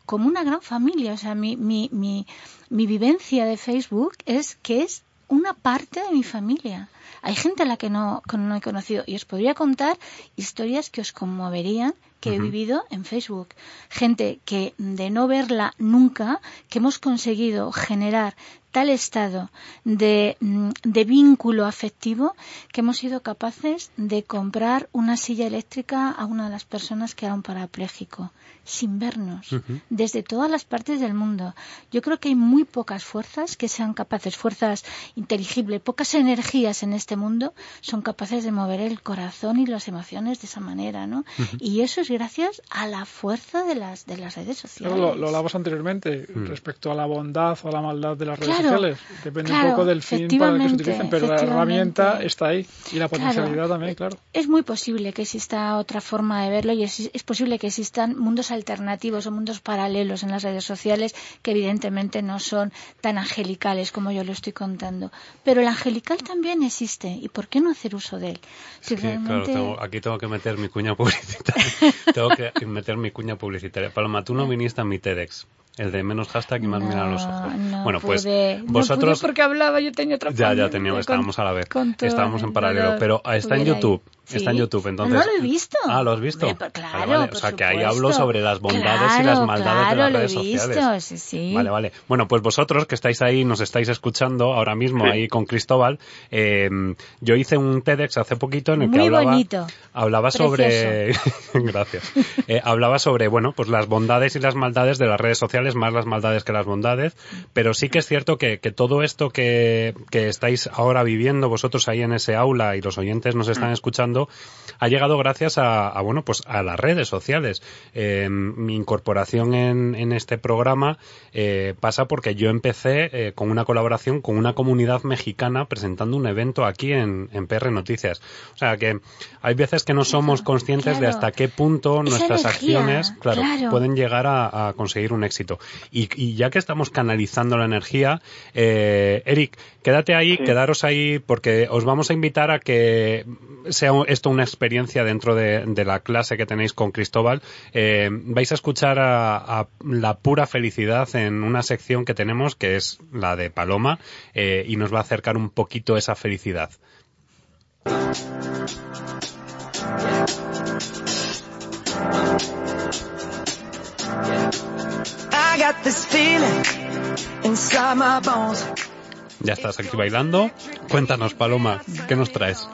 como una gran familia. O sea, mi, mi, mi, mi vivencia de Facebook es que es una parte de mi familia. Hay gente a la que no, que no he conocido y os podría contar historias que os conmoverían que he vivido en Facebook. Gente que de no verla nunca, que hemos conseguido generar tal estado de, mm, de vínculo afectivo que hemos sido capaces de comprar una silla eléctrica a una de las personas que era un parapléjico, sin vernos, desde todas las partes del mundo. Yo creo que hay muy pocas fuerzas que sean capaces, fuerzas inteligibles, pocas energías en este mundo son capaces de mover el corazón y las emociones de esa manera, ¿no? Y eso es gracias a la fuerza de las, de las redes sociales. Lo, lo hablamos anteriormente respecto a la bondad o a la maldad de las redes Claro, sociales. Depende claro, un poco del fin para el que se efectivamente, utilicen, pero la herramienta está ahí y la Claro. potencialidad también, claro. Es muy posible que exista otra forma de verlo y es, es posible que existan mundos alternativos o mundos paralelos en las redes sociales que evidentemente no son tan angelicales como yo lo estoy contando. Pero el angelical también existe y ¿por qué no hacer uso de él? Si Sí, claro, realmente- tengo- aquí tengo que meter mi cuña publicitaria. tengo que meter mi cuña publicitaria. Paloma, tú no viniste a mi TEDx. El de menos hashtag y más mirar a los ojos. no bueno, pues pude, no vosotros... pude porque hablaba, yo tenía otra Ya, ya teníamos, con- estábamos a la vez. Estábamos en el paralelo. Pero está en hubiera Está en. YouTube, entonces. No lo he visto. Ah, ¿lo has visto? Hombre, pues claro, Vale, vale. por O sea, que ahí hablo sobre las bondades y las maldades claro, de las lo he redes sociales. sí, sí. Vale, vale. Bueno, pues vosotros que estáis ahí, nos estáis escuchando ahora mismo ahí con Cristóbal, eh, yo hice un TEDx hace poquito en el que hablaba, bonito. hablaba sobre, gracias, Eh, hablaba sobre, bueno, pues las bondades y las maldades de las redes sociales, más las maldades que las bondades, pero sí que es cierto que, que todo esto que, que estáis ahora viviendo vosotros ahí en ese aula y los oyentes nos están escuchando, ha llegado gracias a, a, bueno, pues a las redes sociales. Eh, mi incorporación en, en este programa eh, pasa porque yo empecé eh, con una colaboración con una comunidad mexicana presentando un evento aquí en, en PR Noticias. O sea que hay veces que no somos conscientes de hasta qué punto Esa nuestras energía, acciones, claro, claro. pueden llegar a, a conseguir un éxito. Y, y ya que estamos canalizando la energía, eh, Eric, quédate ahí, Sí. quedaros ahí, porque os vamos a invitar a que sea un- esto una experiencia dentro de, de la clase que tenéis con Cristóbal. Eh, vais a escuchar a, a la pura felicidad en una sección que tenemos, que es la de Paloma, eh, y nos va a acercar un poquito esa felicidad. I got this feeling inside my bones. Ya estás aquí bailando. Cuéntanos, Paloma, ¿qué nos traes?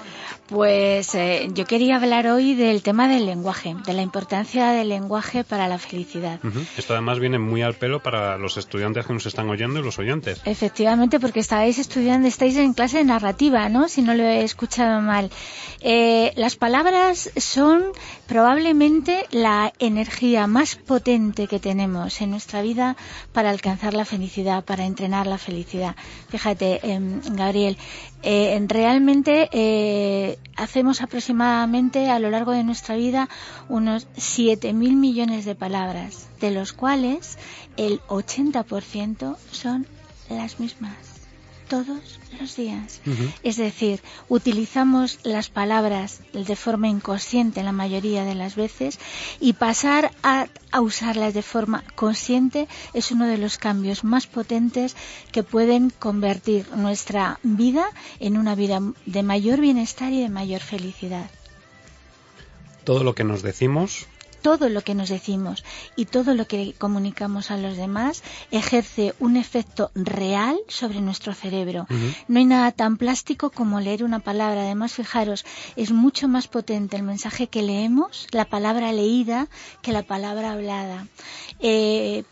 Pues eh, yo quería hablar hoy del tema del lenguaje, de la importancia del lenguaje para la felicidad. Esto además viene muy al pelo para los estudiantes que nos están oyendo y los oyentes. Efectivamente, porque estáis estudiando, estáis en clase de narrativa, ¿no? Si no lo he escuchado mal. Eh, las palabras son probablemente la energía más potente que tenemos en nuestra vida para alcanzar la felicidad, para entrenar la felicidad. Fíjate, em, Gabriel, eh, realmente hacemos aproximadamente a lo largo de nuestra vida unos 7.000 millones de palabras, de los cuales el 80% son las mismas todos los días. Es decir, utilizamos las palabras de forma inconsciente la mayoría de las veces y pasar a, a usarlas de forma consciente es uno de los cambios más potentes que pueden convertir nuestra vida en una vida de mayor bienestar y de mayor felicidad. Todo lo que nos decimos todo lo que nos decimos y todo lo que comunicamos a los demás ejerce un efecto real sobre nuestro cerebro. No hay nada tan plástico como leer una palabra. Además, fijaros, es mucho más potente el mensaje que leemos, la palabra leída, que la palabra hablada. Eh,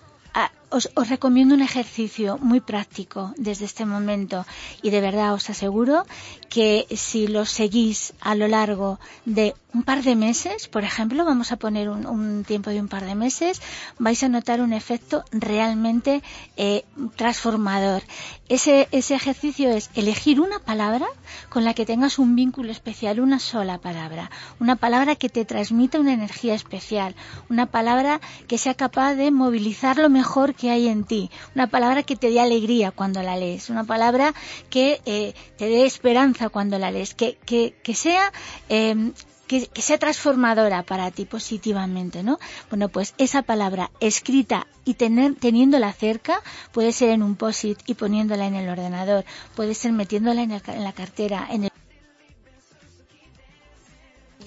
os, recomiendo un ejercicio muy práctico desde este momento y de verdad os aseguro que si lo seguís a lo largo de un par de meses, por ejemplo, vamos a poner un, un tiempo de un par de meses, vais a notar un efecto realmente eh, transformador. Ese, ese ejercicio es elegir una palabra con la que tengas un vínculo especial, una sola palabra, una palabra que te transmita una energía especial, una palabra que sea capaz de movilizar lo mejor que hay en ti, una palabra que te dé alegría cuando la lees, una palabra que eh, te dé esperanza cuando la lees, que, que, que sea eh, que, sea transformadora para ti positivamente, ¿no? Bueno, pues esa palabra escrita y tener, teniéndola cerca, puede ser en un post-it y poniéndola en el ordenador, puede ser metiéndola en, en la cartera, en el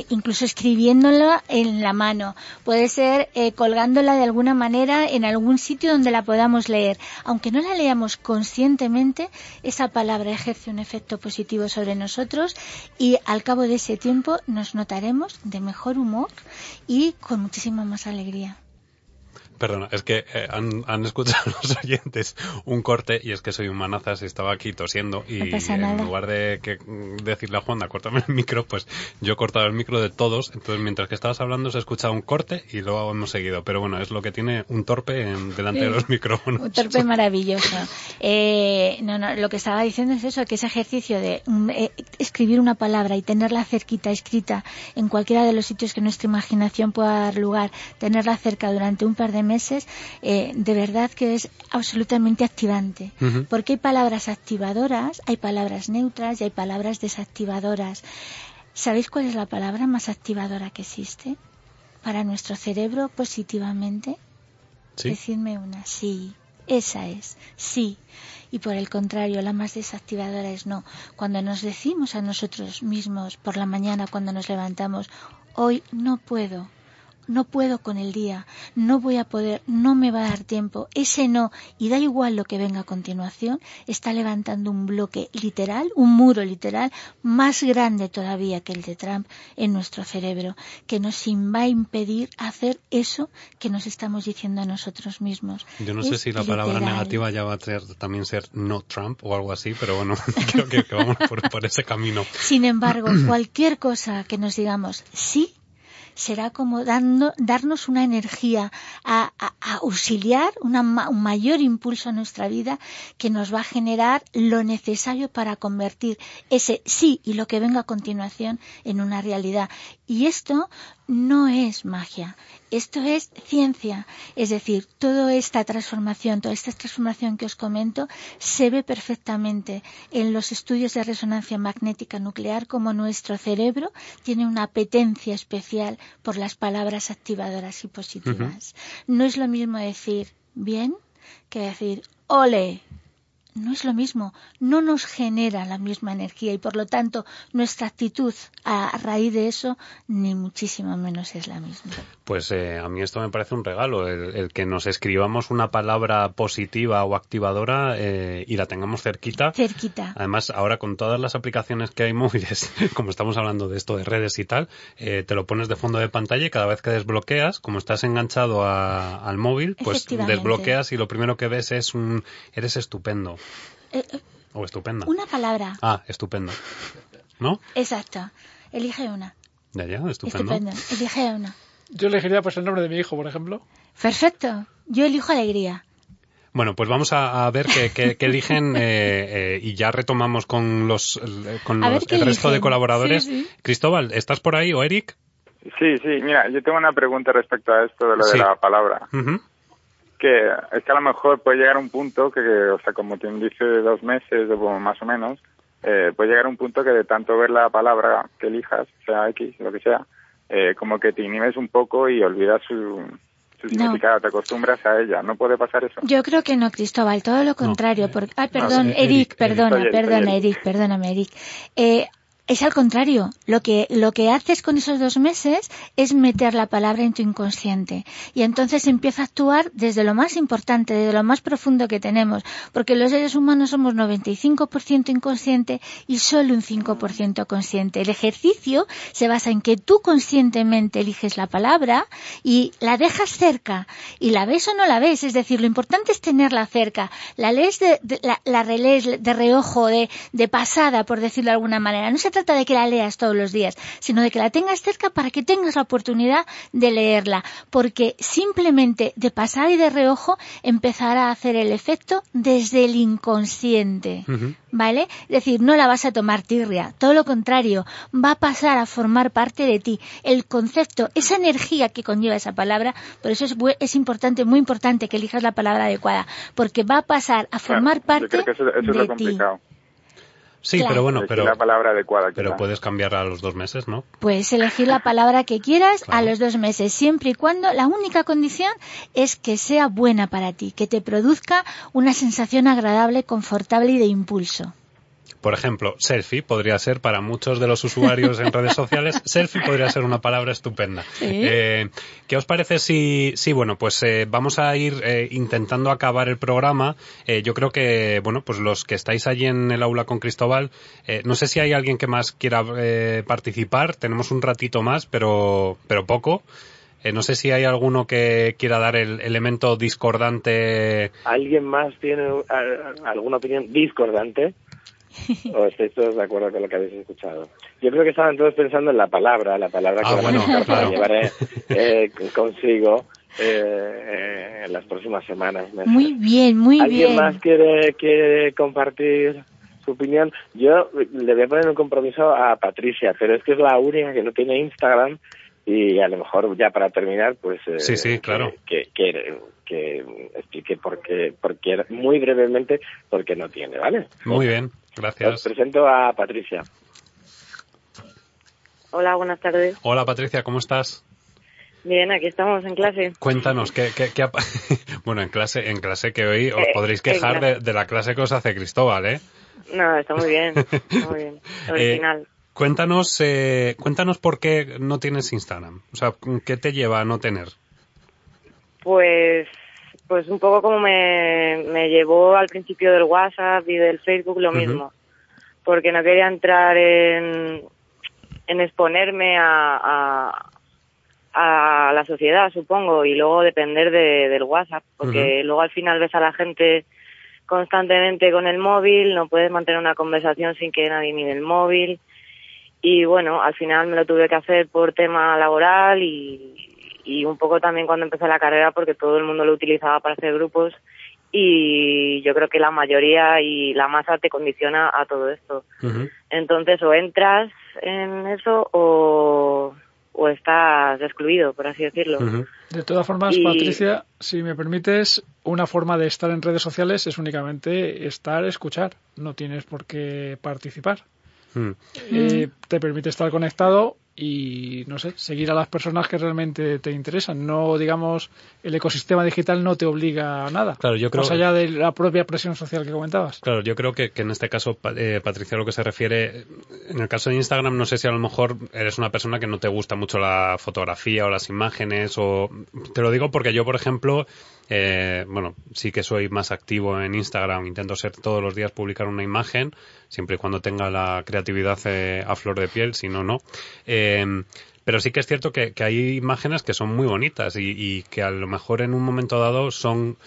incluso escribiéndola en la mano, puede ser eh, colgándola de alguna manera en algún sitio donde la podamos leer. Aunque no la leamos conscientemente, esa palabra ejerce un efecto positivo sobre nosotros y al cabo de ese tiempo nos notaremos de mejor humor y con muchísima más alegría. Perdona, es que eh, han, han, escuchado los oyentes un corte y es que soy un manazas y estaba aquí tosiendo y no en lugar de que, decirle a Juanda, córtame el micro, pues yo he cortado el micro de todos. Entonces, mientras que estabas hablando, se ha escuchado un corte y luego hemos seguido. Pero bueno, es lo que tiene un torpe en, delante Sí. de los micrófonos. Un torpe maravilloso. Eh, no, no, lo que estaba diciendo es eso, que ese ejercicio de mm, eh, escribir una palabra y tenerla cerquita, escrita en cualquiera de los sitios que nuestra imaginación pueda dar lugar, tenerla cerca durante un par de meses, eh, de verdad que es absolutamente activante. Porque hay palabras activadoras, hay palabras neutras y hay palabras desactivadoras. ¿Sabéis cuál es la palabra más activadora que existe para nuestro cerebro positivamente? ¿Sí? Decidme una. Sí, esa es. Sí. Y por el contrario, la más desactivadora es no. Cuando nos decimos a nosotros mismos por la mañana cuando nos levantamos, hoy no puedo, no puedo con el día, no voy a poder, no me va a dar tiempo. Ese no, y da igual lo que venga a continuación, está levantando un bloque literal, un muro literal, más grande todavía que el de Trump en nuestro cerebro, que nos va a impedir hacer eso que nos estamos diciendo a nosotros mismos. Yo no sé si la palabra literal. negativa ya va a ser, también ser no Trump o algo así, pero bueno, creo que, que vamos por, por ese camino. Sin embargo, cualquier cosa que nos digamos sí será como dando, darnos una energía a, auxiliar, una un mayor impulso a nuestra vida que nos va a generar lo necesario para convertir ese sí y lo que venga a continuación en una realidad. Y esto no es magia, esto es ciencia. Es decir, toda esta transformación, toda esta transformación que os comento, se ve perfectamente en los estudios de resonancia magnética nuclear como nuestro cerebro tiene una apetencia especial por las palabras activadoras y positivas. No es lo mismo decir bien que decir ole. No es lo mismo, no nos genera la misma energía y por lo tanto nuestra actitud a raíz de eso ni muchísimo menos es la misma. Pues eh, a mí esto me parece un regalo, el, el que nos escribamos una palabra positiva o activadora eh, y la tengamos cerquita. Cerquita. Además, ahora con todas las aplicaciones que hay móviles, como estamos hablando de esto de redes y tal, eh, te lo pones de fondo de pantalla y cada vez que desbloqueas, como estás enganchado a- al móvil, pues desbloqueas y lo primero que ves es un eres estupendo Eh, eh, o estupenda. una palabra. Ah, estupendo. ¿No? Exacto. Elige una. Ya, ya, estupendo. Estupendo. Elige una. Yo elegiría pues el nombre de mi hijo, por ejemplo. Perfecto. Yo elijo alegría. Bueno, pues vamos a, a ver qué, qué- qué eligen eh, eh, y ya retomamos con los con los- el resto de colaboradores. Sí, sí. Cristóbal, ¿estás por ahí o Eric? Sí, sí, mira, yo tengo una pregunta respecto a esto de lo Sí. de la palabra. Que es que a lo mejor puede llegar un punto que, o sea, como quien dice dos meses o más o menos, eh, puede llegar un punto que de tanto ver la palabra que elijas, sea X, lo que sea, eh, como que te inhibes un poco y olvidas su, su significado, te acostumbras a ella. ¿No puede pasar eso? Yo creo que no, Cristóbal, todo lo contrario. porque- Ay, perdón, sí, Eric, Eric, perdona, Eric. perdona, Eric. Eric, perdóname, Eric. Eh, es al contrario. Lo que, lo que haces con esos dos meses es meter la palabra en tu inconsciente. Y entonces empieza a actuar desde lo más importante, desde lo más profundo que tenemos. Porque los seres humanos somos 95% inconsciente y solo un 5% consciente. El ejercicio se basa en que tú conscientemente eliges la palabra y la dejas cerca. Y la ves o no la ves. Es decir, lo importante es tenerla cerca. La lees de, de- la, la de reojo, de, de pasada, por decirlo de alguna manera. Trata trata de que la leas todos los días, sino de que la tengas cerca para que tengas la oportunidad de leerla, porque simplemente de pasar y de reojo empezará a hacer el efecto desde el inconsciente. ¿Vale? Es decir, no la vas a tomar tirria, todo lo contrario, va a pasar a formar parte de ti. El concepto, esa energía que conlleva esa palabra, por eso es, es importante, muy importante que elijas la palabra adecuada, porque va a pasar a formar parte de ti. Sí, pero bueno, pero la palabra adecuada. Pero puedes cambiar a los dos meses, ¿no? Puedes elegir la palabra que quieras a los dos meses, siempre y cuando la única condición es que sea buena para ti, que te produzca una sensación agradable, confortable y de impulso. Por ejemplo, selfie podría ser para muchos de los usuarios en redes sociales, selfie podría ser una palabra estupenda. Eh, ¿Qué os parece si, si bueno, pues eh, vamos a ir eh, intentando acabar el programa? yo creo que, bueno, pues los que estáis allí en el aula con Cristóbal, no sé si hay alguien que más quiera participar, tenemos un ratito más, pero, pero poco. no sé si hay alguno que quiera dar el elemento discordante. ¿Alguien más tiene alguna opinión discordante? ¿O estáis todos de acuerdo con lo que habéis escuchado? Yo creo que estaban todos pensando en la palabra, la palabra que ah, para llevar eh, consigo eh, en las próximas semanas. Muy bien, muy bien. ¿Alguien más quiere, quiere compartir su opinión? Yo le voy a poner un compromiso a Patricia, pero es que es la única que no tiene Instagram y a lo mejor ya para terminar, pues... Eh, sí, sí, claro. Que, que, que, explique por qué, porque muy brevemente, porque no tiene, ¿vale? Muy bien. Gracias. Os presento a Patricia. Hola, buenas tardes. Hola, Patricia, ¿cómo estás? Bien, aquí estamos en clase. Cuéntanos, ¿qué, qué, qué bueno, en clase, en clase que hoy os eh, podréis quejar de, la clase que os hace Cristóbal, ¿eh? No, está muy bien, está muy bien, original. Eh, cuéntanos, eh, cuéntanos por qué no tienes Instagram. O sea, ¿qué te lleva a no tener? Pues pues un poco como me, me llevó al principio del WhatsApp y del Facebook lo mismo, porque no quería entrar en, en exponerme a, a, la sociedad, supongo, y luego depender de, del WhatsApp, porque luego al final ves a la gente constantemente con el móvil, no puedes mantener una conversación sin que nadie mire el móvil. Y bueno, al final me lo tuve que hacer por tema laboral y, y un poco también cuando empecé la carrera porque todo el mundo lo utilizaba para hacer grupos y yo creo que la mayoría y la masa te condiciona a todo esto. Entonces o entras en eso o, o estás excluido, por así decirlo. De todas formas, Patricia, si me permites, una forma de estar en redes sociales es únicamente estar, escuchar. No tienes por qué participar. Eh, te permite estar conectado y no sé, seguir a las personas que realmente te interesan. No, digamos, el ecosistema digital no te obliga a nada. Claro, yo creo más allá de la propia presión social que comentabas. Claro, yo creo que, en este caso, eh, Patricia, lo que se refiere, en el caso de Instagram, no sé si a lo mejor eres una persona que no te gusta mucho la fotografía o las imágenes, o te lo digo porque yo, por ejemplo, eh, bueno, sí que soy más activo en Instagram, intento ser todos los días publicar una imagen, siempre y cuando tenga la creatividad eh, a flor de piel, si no, no. Eh, pero sí que es cierto que, hay imágenes que son muy bonitas y, y, que a lo mejor en un momento dado son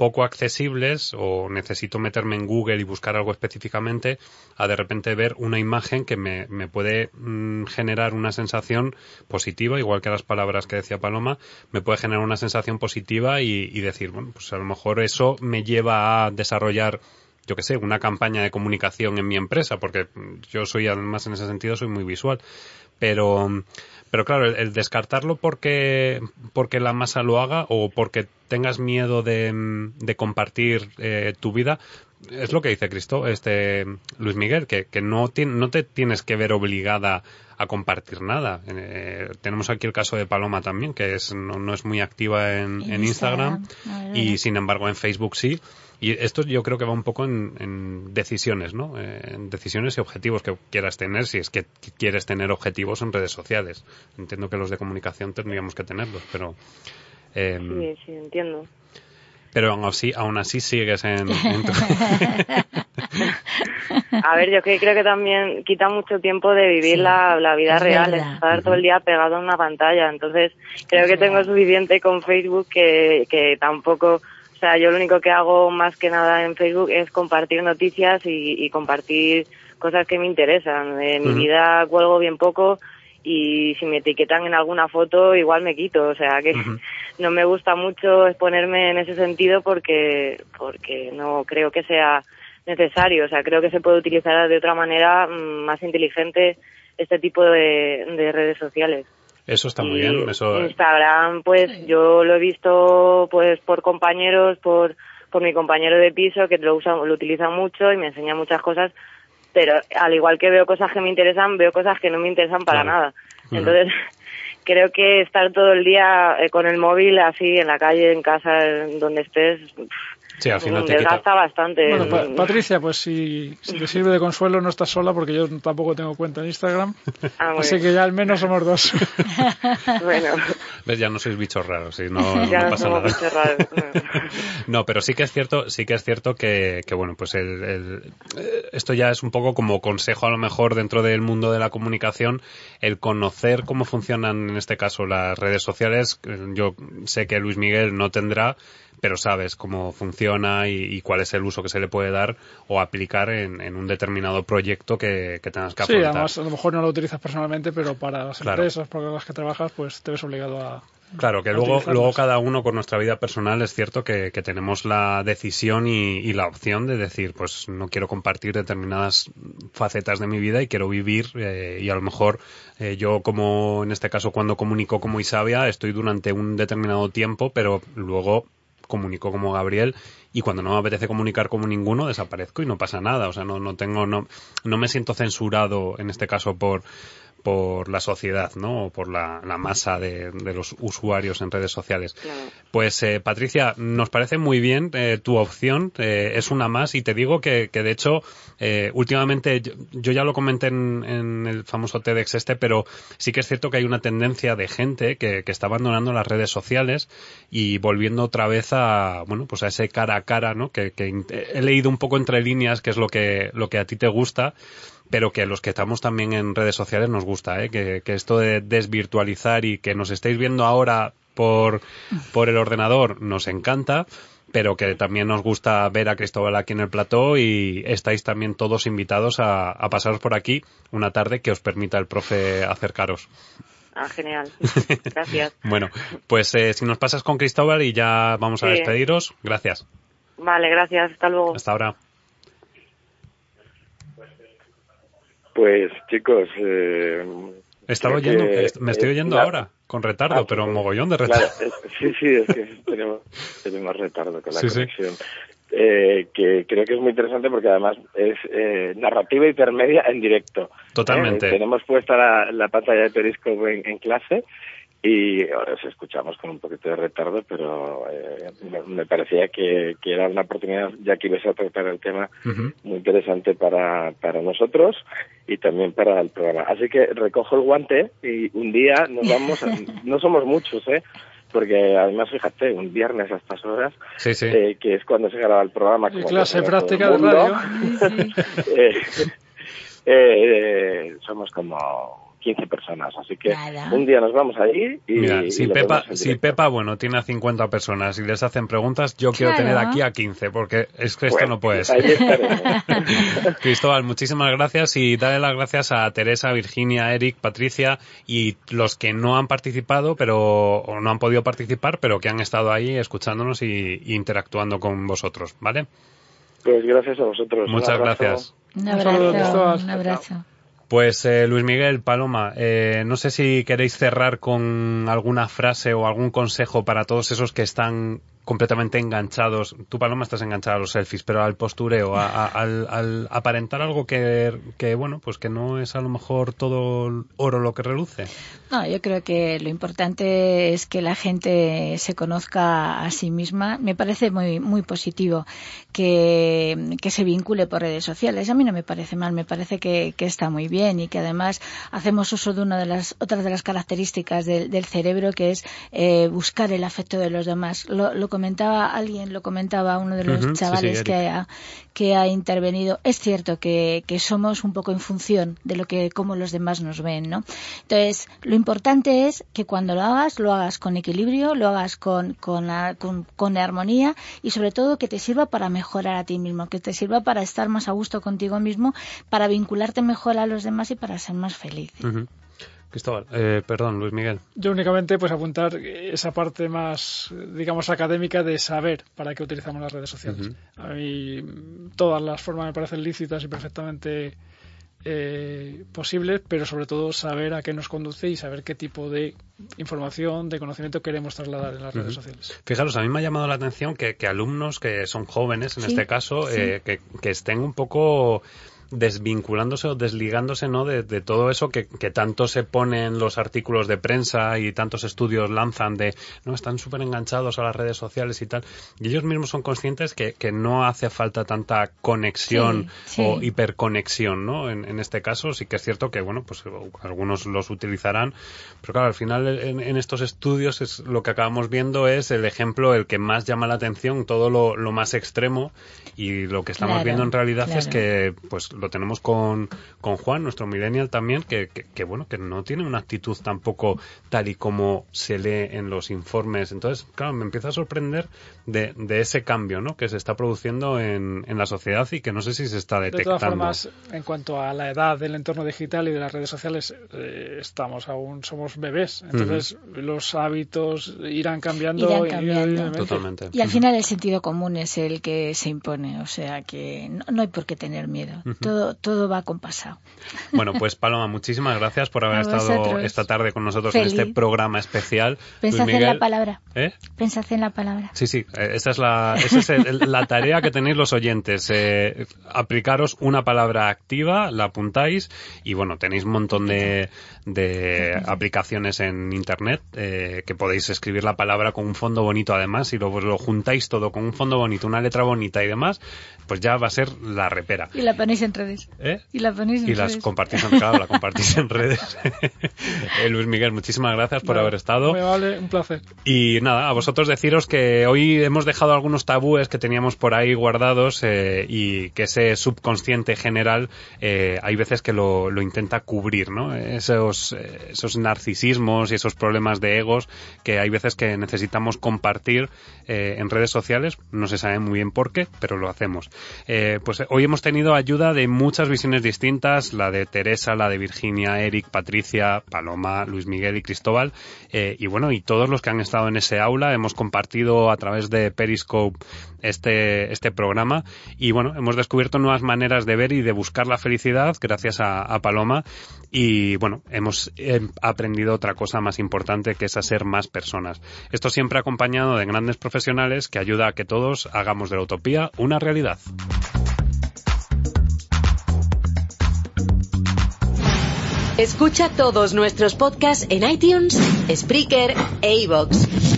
poco accesibles o necesito meterme en Google y buscar algo específicamente a de repente ver una imagen que me, me puede mm, generar una sensación positiva, igual que las palabras que decía Paloma, me puede generar una sensación positiva y, y decir, bueno, pues a lo mejor eso me lleva a desarrollar yo que sé, una campaña de comunicación en mi empresa, porque yo soy además en ese sentido soy muy visual. Pero, pero claro, el, descartarlo porque, porque la masa lo haga o porque tengas miedo de, de compartir eh, tu vida, es lo que dice Cristo, este Luis Miguel, que, que no, no te tienes que ver obligada a compartir nada. Eh, tenemos aquí el caso de Paloma también, que es, no, no es muy activa en, en Instagram, y sin embargo en Facebook sí. Y esto yo creo que va un poco en, decisiones, ¿no? Eh, en decisiones y objetivos que quieras tener, si es que quieres tener objetivos en redes sociales. Entiendo que los de comunicación tendríamos que tenerlos, pero... Em, sí, sí, entiendo. Pero aún así, aún así sigues en, A ver, yo creo que también quita mucho tiempo de vivir la, vida real, estar todo el día pegado en una pantalla. Entonces, creo que tengo suficiente con Facebook que, que tampoco o sea, yo lo único que hago más que nada en Facebook es compartir noticias y, compartir cosas que me interesan. En mi vida cuelgo bien poco y si me etiquetan en alguna foto igual me quito, o sea que no me gusta mucho exponerme en ese sentido porque porque no creo que sea necesario, o sea, creo que se puede utilizar de otra manera mm, más inteligente este tipo de, de redes sociales. Eso está muy Y bien. Eso, Instagram, pues yo lo he visto pues por compañeros, por por mi compañero de piso que lo usa, lo utiliza mucho y me enseña muchas cosas, pero al igual que veo cosas que me interesan, veo cosas que no me interesan para Claro. nada. Entonces, creo que estar todo el día eh, con el móvil así en la calle, en casa, donde estés, sí, al final mm, te quita. desgasta bastante. Bueno, Pa- Mm, Patricia, pues si, si te sirve de consuelo, no estás sola porque yo tampoco tengo cuenta en Instagram. ah, Así bien. que ya al menos somos dos. bueno, ¿Ves? Ya no sois bichos raros, sí, no, ya no no pasa somos nada. bichos raros. No, pero sí que es cierto, sí que es cierto que, que, bueno, pues el, el- eh, esto ya es un poco como consejo a lo mejor dentro del mundo de la comunicación, el conocer cómo funcionan en este caso las redes sociales. Yo sé que Luis Miguel no tendrá, pero sabes cómo funciona y, y cuál es el uso que se le puede dar o aplicar en, en un determinado proyecto que, que tengas que Sí, afrontar. además a lo mejor no lo utilizas personalmente, pero para las Claro. empresas para las que trabajas, pues te ves obligado a... Claro, que luego, luego cada uno con nuestra vida personal es cierto que, que tenemos la decisión y, y la opción de decir, pues no quiero compartir determinadas facetas de mi vida y quiero vivir eh, y a lo mejor eh, yo como en este caso cuando comunico como Isabia estoy durante un determinado tiempo, pero luego comunico como Gabriel y cuando no me apetece comunicar como ninguno desaparezco y no pasa nada, o sea, no, no tengo, no, no me siento censurado en este caso por por la sociedad, ¿no? O por la, la masa de, de los usuarios en redes sociales. Claro. Pues eh, Patricia, nos parece muy bien eh, tu opción, eh, es una más y te digo que, que de hecho eh, últimamente yo, yo ya lo comenté en, en el famoso TEDx este, pero sí que es cierto que hay una tendencia de gente que, que está abandonando las redes sociales y volviendo otra vez a bueno pues a ese cara a cara, ¿no? Que, que he leído un poco entre líneas que es lo que lo que a ti te gusta pero que a los que estamos también en redes sociales nos gusta, ¿eh? que, que esto de desvirtualizar y que nos estéis viendo ahora por, por el ordenador nos encanta, pero que también nos gusta ver a Cristóbal aquí en el plató y estáis también todos invitados a, a pasaros por aquí una tarde que os permita el profe acercaros. Ah, genial. Gracias. Bueno, pues eh, si nos pasas con Cristóbal y ya vamos a despediros, gracias. Vale, gracias. Hasta luego. Hasta ahora. Pues chicos, eh, Estaba oyendo, que, me estoy oyendo la- ahora, con retardo, Ah, pero pues, mogollón de Claro, retardo. es- sí, sí, es que tenemos, tenemos retardo con la Sí, sí. conexión. Eh, que creo que es muy interesante porque además es eh, narrativa intermedia en directo. Totalmente. Eh, tenemos puesta la, la pantalla de Periscope en, en clase y ahora os escuchamos con un poquito de retardo, pero eh, me, me parecía que, que era una oportunidad, ya que ibas a tratar el tema, muy interesante para, para nosotros y también para el programa. Así que recojo el guante y un día nos vamos, a- no somos muchos, ¿eh? porque además fíjate, un viernes a estas horas, Sí, sí. eh, que es cuando se graba el programa. Como clase práctica de radio. eh, eh, somos como 15 personas, así que Nada. un día nos vamos allí y, Mira, y si Pepa, si. Pepa, bueno, tiene a 50 personas y les hacen preguntas, yo quiero Claro. tener aquí a 15, porque es que esto Bueno, no puede ser. Cristóbal, muchísimas gracias y dale las gracias a Teresa, Virginia, Eric, Patricia y los que no han participado, pero o no han podido participar, pero que han estado ahí escuchándonos y, y interactuando con vosotros, ¿vale? Pues gracias a vosotros. Muchas gracias. Un abrazo. Un abrazo. Pues eh, Luis Miguel, Paloma, eh, no sé si queréis cerrar con alguna frase o algún consejo para todos esos que están completamente enganchados. Tú, Paloma, estás enganchada a los selfies, pero al postureo, al, aparentar algo que, que, bueno, pues que no es a lo mejor todo oro lo que reluce. No, yo creo que lo importante es que la gente se conozca a sí misma. Me parece muy muy positivo que, que se vincule por redes sociales. A mí no me parece mal, me parece que, que está muy bien y que además hacemos uso de una de las otras de las características del, cerebro que es eh, buscar el afecto de los demás. Comentaba alguien, lo comentaba uno de los Ujú, sí, sí, chavales que, ha, que ha intervenido. Es cierto que, que somos un poco en función de lo que, cómo los demás nos ven, ¿no? Entonces, lo importante es que cuando lo hagas, lo hagas con equilibrio, lo hagas con, con, con, con armonía y sobre todo que te sirva para mejorar a ti mismo, que te sirva para estar más a gusto contigo mismo, para vincularte mejor a los demás y para ser más feliz. Cristóbal, eh, perdón, Luis Miguel. Yo únicamente pues apuntar esa parte más, digamos, académica de saber para qué utilizamos las redes sociales. A mí todas las formas me parecen lícitas y perfectamente eh, posibles, pero sobre todo saber a qué nos conduce y saber qué tipo de información, de conocimiento queremos trasladar en las redes sociales. Fijaros, a mí me ha llamado la atención que, que alumnos que son jóvenes, en Sí, este caso, sí. eh, que, que estén un poco desvinculándose o desligándose ¿no? de, de todo eso que, que tanto se pone en los artículos de prensa y tantos estudios lanzan de no están súper enganchados a las redes sociales y tal y ellos mismos son conscientes que, que no hace falta tanta conexión Sí, sí. o hiperconexión ¿no? en, en este caso sí que es cierto que bueno pues algunos los utilizarán pero claro al final en, en estos estudios es lo que acabamos viendo es el ejemplo el que más llama la atención todo lo, lo más extremo y lo que estamos Claro, viendo en realidad es que pues lo tenemos con, con Juan nuestro millennial también que, que, que, bueno que no tiene una actitud tampoco tal y como se lee en los informes entonces claro me empieza a sorprender de, de ese cambio ¿no? que se está produciendo en, en la sociedad y que no sé si se está De detectando todas formas, en cuanto a la edad del entorno digital y de las redes sociales, eh, estamos aún, somos bebés. Entonces, los hábitos irán cambiando. Irán y- cambiando. y- totalmente Y al final el sentido común es el que se impone, o sea que no, no hay por qué tener miedo. Todo todo va compasado. Bueno, pues Paloma, muchísimas gracias por haber A estado vosotros. esta tarde con nosotros en Feliz. este programa especial. Pensad Luis en la Miguel, palabra. ¿eh? Pensad en la palabra. Sí, sí, eh, esa es la, esa es el- la tarea que tenéis los oyentes. eh, aplicaros una palabra activa, la apuntáis y bueno, tenéis un montón de, de aplicaciones en Internet eh, que podéis escribir la palabra con un fondo bonito además y luego lo juntáis todo con un fondo bonito, una letra bonita y demás, pues ya va a ser la repera. Y la ponéis en redes. ¿Eh? Y la ponéis en Y las redes. compartís en, claro, la compartís en redes. Eh, Luis Miguel, muchísimas gracias por Nada, haber estado. Muy vale, un placer. Y nada, a vosotros deciros que hoy hemos dejado algunos tabúes que teníamos por ahí guardados eh, y que ese subconsciente general eh, hay veces que lo, lo intenta cubrir, ¿no? Esos, eh, esos narcisismos y esos problemas de egos que hay veces que necesitamos compartir eh, en redes sociales. No se sabe muy bien por qué, pero lo hacemos. Eh, pues hoy hemos tenido ayuda de muchas visiones distintas, la de Teresa, la de Virginia, Eric, Patricia, Paloma, Luis Miguel y Cristóbal. Eh, y bueno, y todos los que han estado en ese aula hemos compartido a través de Periscope este, este programa y bueno, hemos descubierto nuevas maneras de ver y de buscar la felicidad gracias a, Paloma y bueno, hemos eh, aprendido otra cosa más importante que es a ser más personas. Esto siempre acompañado de grandes profesionales que ayuda a que todos hagamos de la utopía una realidad. Escucha todos nuestros podcasts en iTunes, Spreaker e iVoox.